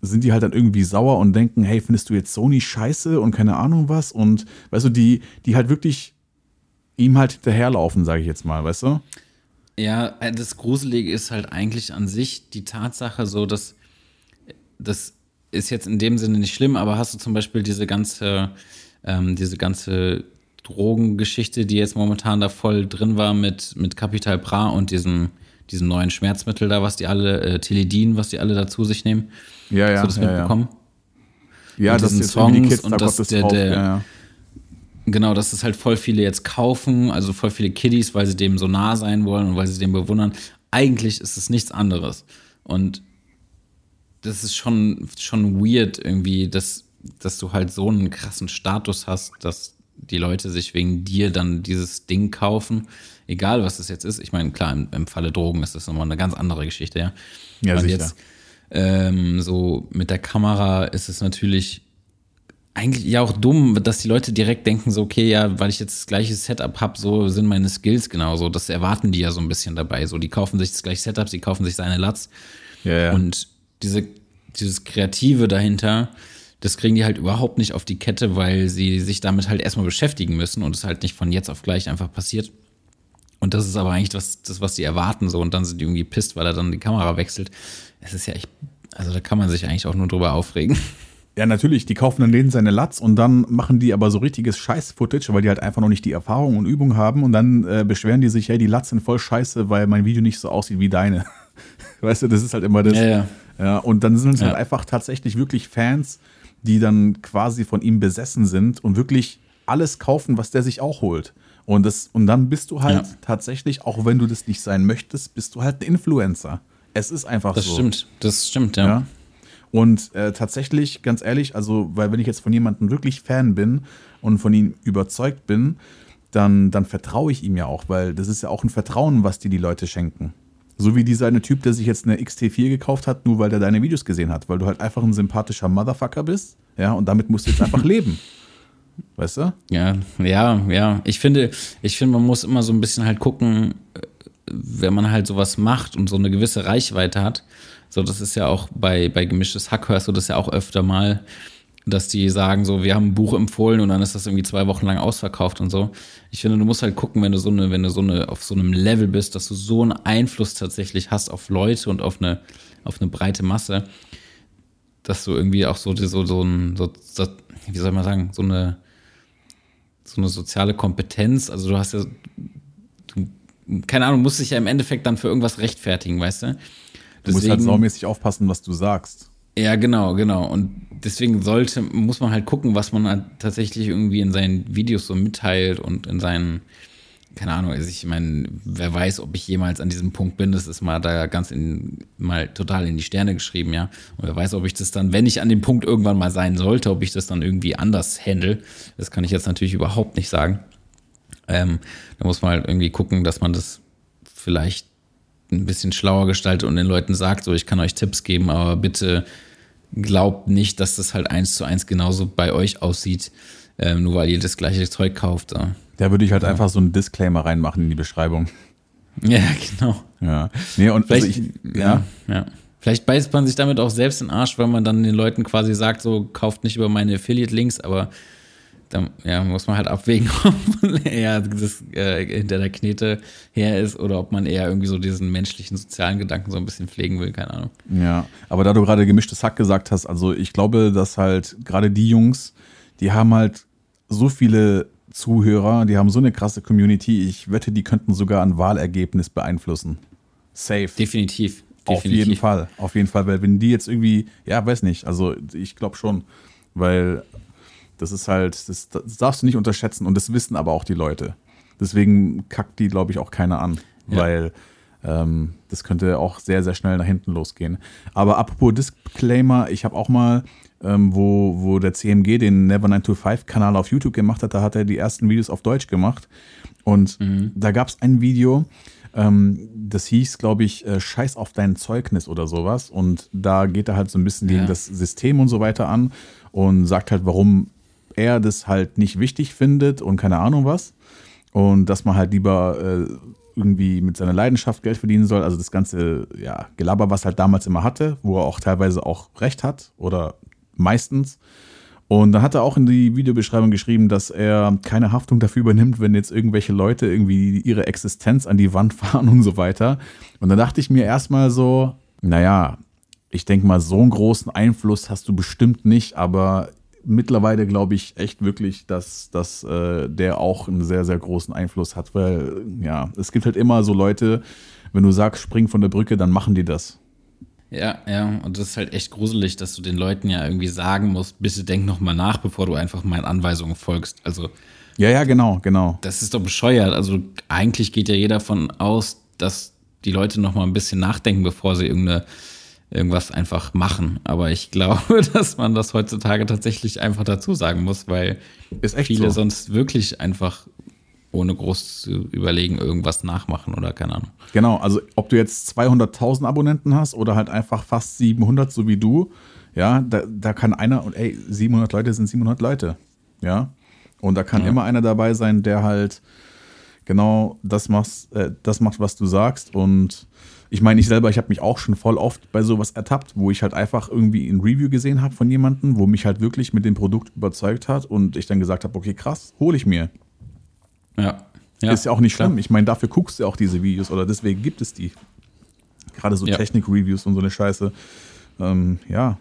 sind die halt dann irgendwie sauer und denken, hey, findest du jetzt Sony scheiße und keine Ahnung was? Und weißt du, die, die halt wirklich ihm halt hinterherlaufen, sage ich jetzt mal, weißt du? Ja, äh, das Gruselige ist halt eigentlich an sich die Tatsache so, dass das ist jetzt in dem Sinne nicht schlimm, aber hast du zum Beispiel diese ganze, ähm, diese ganze Drogengeschichte, die jetzt momentan da voll drin war mit, mit Capital Bra und diesem, diesem neuen Schmerzmittel da, was die alle, äh, Teledin, was die alle da zu sich nehmen. Ja, ja. Hast du das ja, mitbekommen? Ja, Mit das ist irgendwie die Songs Kids, und da dass der- drauf. der- ja, ja. Genau, dass es halt voll viele jetzt kaufen, also voll viele Kiddies, weil sie dem so nah sein wollen und weil sie den bewundern. Eigentlich ist es nichts anderes. Und das ist schon, schon weird irgendwie, dass, dass du halt so einen krassen Status hast, dass die Leute sich wegen dir dann dieses Ding kaufen. Egal, was das jetzt ist. Ich meine, klar, im, im Falle Drogen ist das nochmal eine ganz andere Geschichte, ja. Ja, Und sicher. jetzt ähm, so mit der Kamera ist es natürlich eigentlich ja auch dumm, dass die Leute direkt denken, so, okay, ja, weil ich jetzt das gleiche Setup habe, so sind meine Skills genauso. Das erwarten die ja so ein bisschen dabei. So, die kaufen sich das gleiche Setup, sie kaufen sich seine Latz. Ja, ja. Und diese, dieses Kreative dahinter, das kriegen die halt überhaupt nicht auf die Kette, weil sie sich damit halt erstmal beschäftigen müssen und es halt nicht von jetzt auf gleich einfach passiert. Und das ist aber eigentlich das, das, was die erwarten, so. Und dann sind die irgendwie pisst, weil er dann die Kamera wechselt. Es ist ja echt, also da kann man sich eigentlich auch nur drüber aufregen. Ja, natürlich, die kaufen dann denen seine Latz und dann machen die aber so richtiges Scheiß-Footage, weil die halt einfach noch nicht die Erfahrung und Übung haben und dann äh, beschweren die sich, hey, die Latz sind voll scheiße, weil mein Video nicht so aussieht wie deine. Weißt du, das ist halt immer das. Ja, ja. Ja, und dann sind es halt Ja. einfach tatsächlich wirklich Fans, die dann quasi von ihm besessen sind und wirklich alles kaufen, was der sich auch holt. Und, das, und dann bist du halt Ja. tatsächlich, auch wenn du das nicht sein möchtest, bist du halt ein Influencer. Es ist einfach Das so. stimmt, das stimmt, ja. Ja. Und äh, tatsächlich, ganz ehrlich, also, weil wenn ich jetzt von jemandem wirklich Fan bin und von ihm überzeugt bin, dann, dann vertraue ich ihm ja auch, weil das ist ja auch ein Vertrauen, was dir die Leute schenken. So wie dieser eine Typ, der sich jetzt eine XT4 gekauft hat, nur weil der deine Videos gesehen hat, weil du halt einfach ein sympathischer Motherfucker bist, ja, und damit musst du jetzt einfach leben. Weißt du? Ja, ja, ja. Ich finde, ich finde, man muss immer so ein bisschen halt gucken, äh, wenn man halt sowas macht und so eine gewisse Reichweite hat. So, das ist ja auch bei, bei gemischtes Hack hörst du das ja auch öfter mal, dass die sagen so, wir haben ein Buch empfohlen und dann ist das irgendwie zwei Wochen lang ausverkauft und so. Ich finde, du musst halt gucken, wenn du so eine, wenn du so eine, auf so einem Level bist, dass du so einen Einfluss tatsächlich hast auf Leute und auf eine, auf eine breite Masse, dass du irgendwie auch so, so, so ein, so, so, wie soll man sagen, so eine, so eine soziale Kompetenz. Also du hast ja, du, keine Ahnung, musst dich ja im Endeffekt dann für irgendwas rechtfertigen, weißt du? Du musst halt saumäßig aufpassen, was du sagst. ja, genau, genau. Und deswegen sollte, muss man halt gucken, was man halt tatsächlich irgendwie in seinen Videos so mitteilt und in seinen, keine Ahnung, also ich meine, wer weiß, ob ich jemals an diesem Punkt bin, das ist mal da ganz in, mal total in die Sterne geschrieben, ja. Und wer weiß, ob ich das dann, wenn ich an dem Punkt irgendwann mal sein sollte, ob ich das dann irgendwie anders handle. Das kann ich jetzt natürlich überhaupt nicht sagen. Ähm, da muss man halt irgendwie gucken, dass man das vielleicht ein bisschen schlauer gestaltet und den Leuten sagt, so, ich kann euch Tipps geben, aber bitte glaubt nicht, dass das halt eins zu eins genauso bei euch aussieht, ähm, nur weil ihr das gleiche Zeug kauft. Ja, Da würde ich halt einfach so einen Disclaimer reinmachen in die Beschreibung. ja genau. Ja. Nee, und Vielleicht, also ich, ja, ja. Vielleicht beißt man sich damit auch selbst in den Arsch, weil man dann den Leuten quasi sagt, so, kauft nicht über meine Affiliate-Links, aber dann ja, muss man halt abwägen, ob man eher das, äh, hinter der Knete her ist oder ob man eher irgendwie so diesen menschlichen, sozialen Gedanken so ein bisschen pflegen will, keine Ahnung. Ja, aber da du gerade gemischtes Hack gesagt hast, also ich glaube, dass halt gerade die Jungs, die haben halt so viele Zuhörer, die haben so eine krasse Community, ich wette, die könnten sogar ein Wahlergebnis beeinflussen. Safe. Definitiv. Auf definitiv. jeden Fall, auf jeden Fall, weil wenn die jetzt irgendwie, ja, weiß nicht, also ich glaube schon, weil das ist halt, das, das darfst du nicht unterschätzen und das wissen aber auch die Leute. Deswegen kackt die, glaube ich, auch keiner an, Ja. weil ähm, das könnte auch sehr, sehr schnell nach hinten losgehen. Aber apropos Disclaimer, ich habe auch mal, ähm, wo, wo der CMG den Never 925 Kanal auf YouTube gemacht hat, da hat er die ersten Videos auf Deutsch gemacht und da gab es ein Video, ähm, das hieß, glaube ich, äh, Scheiß auf dein Zeugnis oder sowas. Und da geht er halt so ein bisschen gegen Ja. das System und so weiter an und sagt halt, warum er das halt nicht wichtig findet und keine Ahnung was. Und dass man halt lieber äh, irgendwie mit seiner Leidenschaft Geld verdienen soll. Also das ganze ja, Gelaber, was er halt damals immer hatte, wo er auch teilweise auch recht hat oder meistens. Und dann hat er auch in die Videobeschreibung geschrieben, dass er keine Haftung dafür übernimmt, wenn jetzt irgendwelche Leute irgendwie ihre Existenz an die Wand fahren und so weiter. Und dann dachte ich mir erstmal so, naja, ich denke mal, so einen großen Einfluss hast du bestimmt nicht, aber mittlerweile glaube ich echt wirklich, dass, dass äh, der auch einen sehr, sehr großen Einfluss hat, weil ja, es gibt halt immer so Leute, wenn du sagst, spring von der Brücke, dann machen die das. Ja, ja, und das ist halt echt gruselig, dass du den Leuten ja irgendwie sagen musst, bitte denk nochmal nach, bevor du einfach meinen Anweisungen folgst. Also. Ja, ja, genau, genau. Das ist doch bescheuert. Also eigentlich geht ja jeder davon aus, dass die Leute nochmal ein bisschen nachdenken, bevor sie irgendeine irgendwas einfach machen. Aber ich glaube, dass man das heutzutage tatsächlich einfach dazu sagen muss, weil viele so. sonst wirklich einfach ohne groß zu überlegen irgendwas nachmachen oder keine Ahnung. Genau, also ob du jetzt 200.000 Abonnenten hast oder halt einfach fast 700, so wie du, ja, da, da kann einer, und ey, 700 Leute sind 700 Leute, ja. Und da kann ja. immer einer dabei sein, der halt genau das macht, äh, das macht, was du sagst und ich meine, ich selber, ich habe mich auch schon voll oft bei sowas ertappt, wo ich halt einfach irgendwie ein Review gesehen habe von jemandem, wo mich halt wirklich mit dem Produkt überzeugt hat und ich dann gesagt habe, okay, krass, hole ich mir. Ja. ja. Ist ja auch nicht schlimm. Klar. Ich meine, dafür guckst du ja auch diese Videos oder deswegen gibt es die. Gerade so ja. Technik-Reviews und so eine Scheiße. Ähm, ja,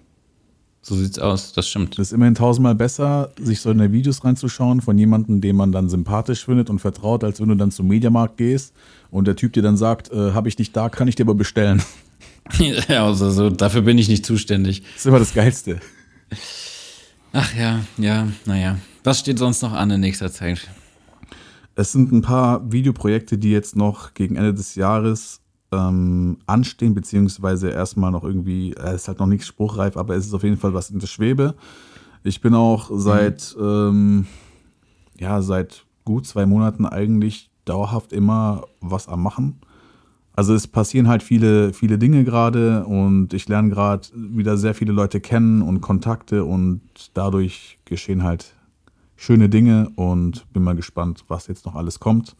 so sieht's aus, das stimmt. Das ist immerhin tausendmal besser, sich so in die Videos reinzuschauen von jemandem, den man dann sympathisch findet und vertraut, als wenn du dann zum Mediamarkt gehst und der Typ dir dann sagt, äh, habe ich nicht da, kann ich dir aber bestellen. ja, also so, dafür bin ich nicht zuständig. Das ist immer das Geilste. Ach ja, ja, naja. Was steht sonst noch an in nächster Zeit? Es sind ein paar Videoprojekte, die jetzt noch gegen Ende des Jahres ähm, anstehen, beziehungsweise erstmal noch irgendwie, es äh, ist halt noch nichts spruchreif, aber es ist auf jeden Fall was in der Schwebe. Ich bin auch seit, mhm. ähm, ja, seit gut zwei Monaten eigentlich dauerhaft immer was am Machen. Also es passieren halt viele, viele Dinge gerade und ich lerne gerade wieder sehr viele Leute kennen und Kontakte und dadurch geschehen halt schöne Dinge und bin mal gespannt, was jetzt noch alles kommt.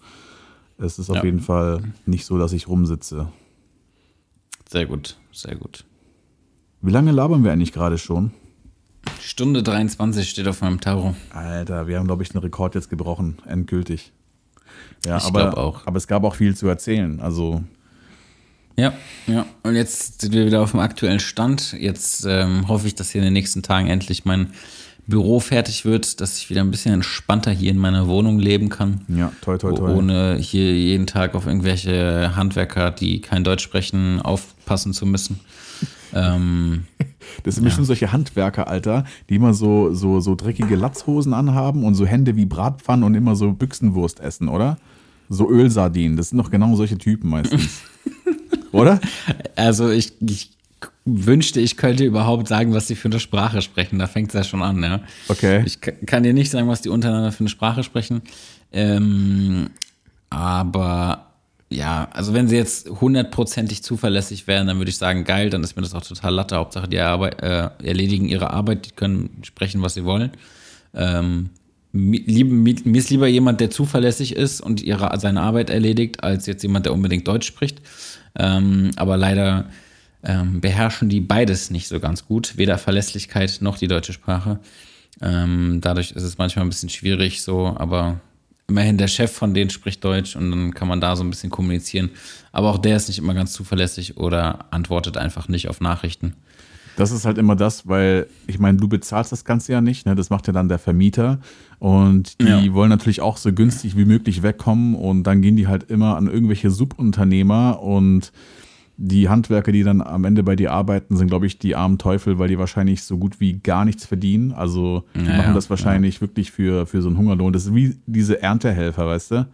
Es ist auf ja. jeden Fall nicht so, dass ich rumsitze. Sehr gut, sehr gut. Wie lange labern wir eigentlich gerade schon? Stunde 23 steht auf meinem Tarot. Alter, wir haben, glaube ich, den Rekord jetzt gebrochen, endgültig. Ja, ich aber, auch. aber es gab auch viel zu erzählen. Also. Ja, ja. Und jetzt sind wir wieder auf dem aktuellen Stand. Jetzt ähm, hoffe ich, dass hier in den nächsten Tagen endlich mein Büro fertig wird, dass ich wieder ein bisschen entspannter hier in meiner Wohnung leben kann. Ja, toll, toll, toll. Ohne hier jeden Tag auf irgendwelche Handwerker, die kein Deutsch sprechen, aufpassen zu müssen. ähm, das sind ja. bestimmt solche Handwerker, Alter, die immer so, so, so dreckige Latzhosen anhaben und so Hände wie Bratpfannen und immer so Büchsenwurst essen, oder? So Ölsardinen. Das sind doch genau solche Typen meistens. oder? Also ich, ich wünschte, ich könnte überhaupt sagen, was sie für eine Sprache sprechen. Da fängt es ja schon an, ja. Okay. Ich kann dir nicht sagen, was die untereinander für eine Sprache sprechen. Ähm, aber ja, also wenn sie jetzt hundertprozentig zuverlässig wären, dann würde ich sagen, geil, dann ist mir das auch total latte. Hauptsache, die Arbeit, äh, erledigen ihre Arbeit, die können sprechen, was sie wollen. Ähm, lieb, mir ist lieber jemand, der zuverlässig ist und ihre, seine Arbeit erledigt, als jetzt jemand, der unbedingt Deutsch spricht. Ähm, aber leider ähm, beherrschen die beides nicht so ganz gut, weder Verlässlichkeit noch die deutsche Sprache. Ähm, dadurch ist es manchmal ein bisschen schwierig so, aber immerhin der Chef von denen spricht Deutsch und dann kann man da so ein bisschen kommunizieren. Aber auch der ist nicht immer ganz zuverlässig oder antwortet einfach nicht auf Nachrichten. Das ist halt immer das, weil ich meine, du bezahlst das Ganze ja nicht, ne? das macht ja dann der Vermieter und die ja. wollen natürlich auch so günstig wie möglich wegkommen und dann gehen die halt immer an irgendwelche Subunternehmer und die Handwerker, die dann am Ende bei dir arbeiten, sind, glaube ich, die armen Teufel, weil die wahrscheinlich so gut wie gar nichts verdienen. Also die ja, machen das wahrscheinlich ja. wirklich für, für so einen Hungerlohn. Das ist wie diese Erntehelfer, weißt du?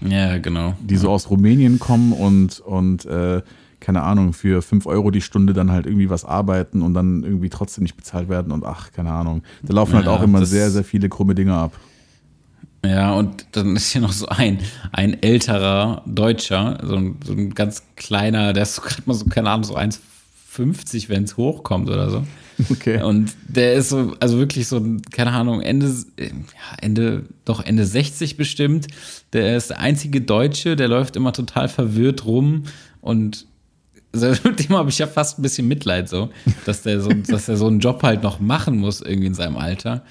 Ja, genau. Die so aus Rumänien kommen und, und äh, keine Ahnung, für 5 Euro die Stunde dann halt irgendwie was arbeiten und dann irgendwie trotzdem nicht bezahlt werden und ach, keine Ahnung. Da laufen halt auch immer sehr, sehr viele krumme Dinge ab. Ja, und dann ist hier noch so ein, ein älterer Deutscher, so ein, so ein ganz kleiner, der ist so gerade mal so, keine Ahnung, so 1,50, wenn es hochkommt oder so. Okay. Und der ist so, also wirklich so, keine Ahnung, Ende, Ende, doch Ende 60 bestimmt. Der ist der einzige Deutsche, der läuft immer total verwirrt rum und also mit dem habe ich ja fast ein bisschen Mitleid so, dass der so, dass er so einen Job halt noch machen muss irgendwie in seinem Alter.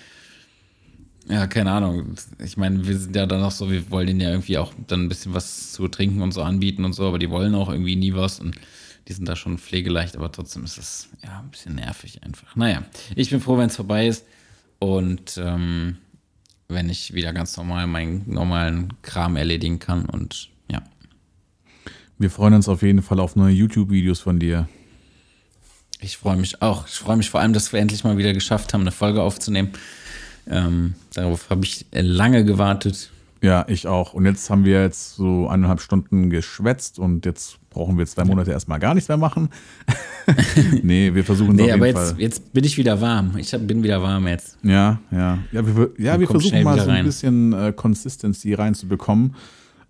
Ja, keine Ahnung. Ich meine, wir sind ja dann auch so, wir wollen denen ja irgendwie auch dann ein bisschen was zu trinken und so anbieten und so, aber die wollen auch irgendwie nie was und die sind da schon pflegeleicht, aber trotzdem ist es ja ein bisschen nervig einfach. Naja, ich bin froh, wenn es vorbei ist und ähm, wenn ich wieder ganz normal meinen normalen Kram erledigen kann und ja. Wir freuen uns auf jeden Fall auf neue YouTube-Videos von dir. Ich freue mich auch. Ich freue mich vor allem, dass wir endlich mal wieder geschafft haben, eine Folge aufzunehmen. Ähm, darauf habe ich lange gewartet. Ja, ich auch. Und jetzt haben wir jetzt so eineinhalb Stunden geschwätzt und jetzt brauchen wir zwei Monate erstmal gar nichts mehr machen. nee, wir versuchen es Nee, auf jeden aber Fall. jetzt, jetzt bin ich wieder warm. Ich hab, bin wieder warm jetzt. Ja, ja. Ja, wir, ja, wir versuchen mal so ein bisschen äh, Consistency reinzubekommen.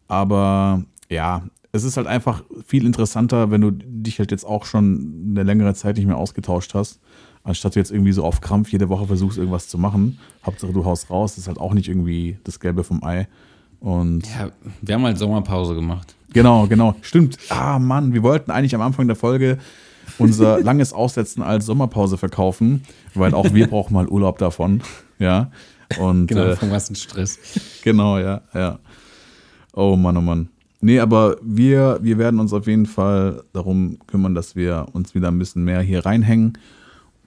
Aber ja, es ist halt einfach viel interessanter, wenn du dich halt jetzt auch schon eine längere Zeit nicht mehr ausgetauscht hast, anstatt du jetzt irgendwie so auf Krampf jede Woche versuchst, irgendwas zu machen. Hauptsache du haust raus, das ist halt auch nicht irgendwie das Gelbe vom Ei. Und Ja, wir haben halt Sommerpause gemacht. Genau, genau. Stimmt. Ah, Mann, wir wollten eigentlich am Anfang der Folge unser langes Aussetzen als Sommerpause verkaufen, weil auch wir brauchen mal Urlaub davon. Ja. Und Genau, äh, vom ganzen Stress. genau, ja, ja. Oh Mann, oh Mann. Nee, aber wir, wir werden uns auf jeden Fall darum kümmern, dass wir uns wieder ein bisschen mehr hier reinhängen.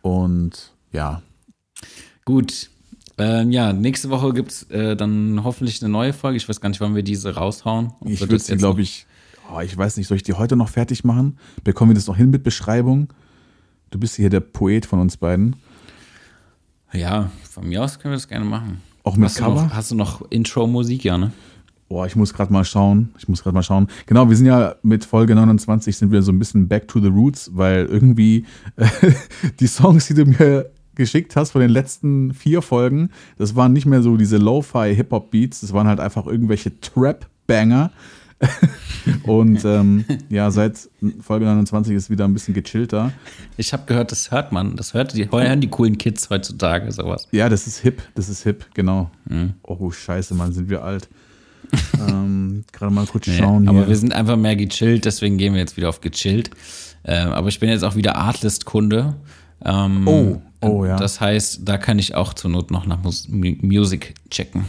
Und ja, Gut. Ähm, ja, nächste Woche gibt es äh, dann hoffentlich eine neue Folge. Ich weiß gar nicht, wann wir diese raushauen. Ob ich würde sie, glaube ich, oh, ich weiß nicht, soll ich die heute noch fertig machen? Bekommen wir das noch hin mit Beschreibung? Du bist hier der Poet von uns beiden. Ja, von mir aus können wir das gerne machen. Auch mit hast Du Cover? noch, hast du noch Intro-Musik, ja, ne? Boah, ich muss gerade mal schauen. Ich muss gerade mal schauen. Genau, wir sind ja mit Folge 29 sind wir so ein bisschen back to the roots, weil irgendwie äh, die Songs, die du mir geschickt hast von den letzten vier Folgen, das waren nicht mehr so diese Lo-Fi Hip-Hop-Beats, das waren halt einfach irgendwelche Trap-Banger. Und ähm, ja, seit Folge 29 ist wieder ein bisschen gechillter. Ich habe gehört, das hört man. Das hört die, hören die coolen Kids heutzutage sowas. Ja, das ist hip, das ist hip, genau. Oh, scheiße, Mann, sind wir alt. ähm, Gerade mal kurz schauen aber hier. wir sind einfach mehr gechillt, deswegen gehen wir jetzt wieder auf gechillt. Ähm, aber ich bin jetzt auch wieder Artlist-Kunde. Ähm, Oh, oh, ja. Das heißt, da kann ich auch zur Not noch nach Mus Mu- Music checken.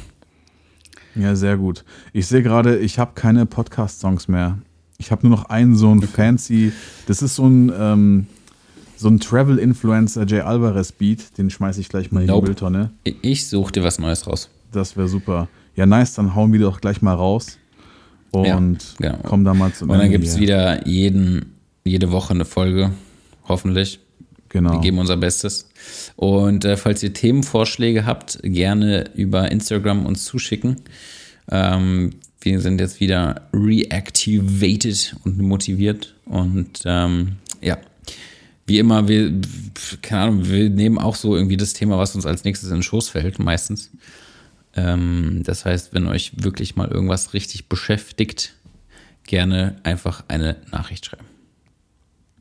Ja, sehr gut. Ich sehe gerade, ich habe keine Podcast-Songs mehr. Ich habe nur noch einen so ein fancy, das ist so ein, ähm, so ein Travel-Influencer Jay Alvarez-Beat, den schmeiße ich gleich mal in die Nope. Mülltonne. Ich- Ich suche dir was Neues raus. Das wäre super. Ja, nice, dann hauen wir doch gleich mal raus und Ja, genau. kommen da mal zum Und dann gibt es wieder jeden, jede Woche eine Folge. Hoffentlich. Genau. Wir geben unser Bestes. Und äh, falls ihr Themenvorschläge habt, gerne über Instagram uns zuschicken. Ähm, wir sind jetzt wieder reactivated und motiviert. Und ähm, ja, wie immer, wir, keine Ahnung, wir nehmen auch so irgendwie das Thema, was uns als nächstes in den Schoß fällt, meistens. Ähm, das heißt, wenn euch wirklich mal irgendwas richtig beschäftigt, gerne einfach eine Nachricht schreiben.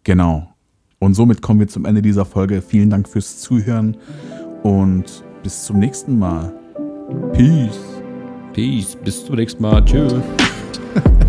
Genau. Und somit kommen wir zum Ende dieser Folge. Vielen Dank fürs Zuhören und bis zum nächsten Mal. Peace. Peace, bis zum nächsten Mal. Tschüss.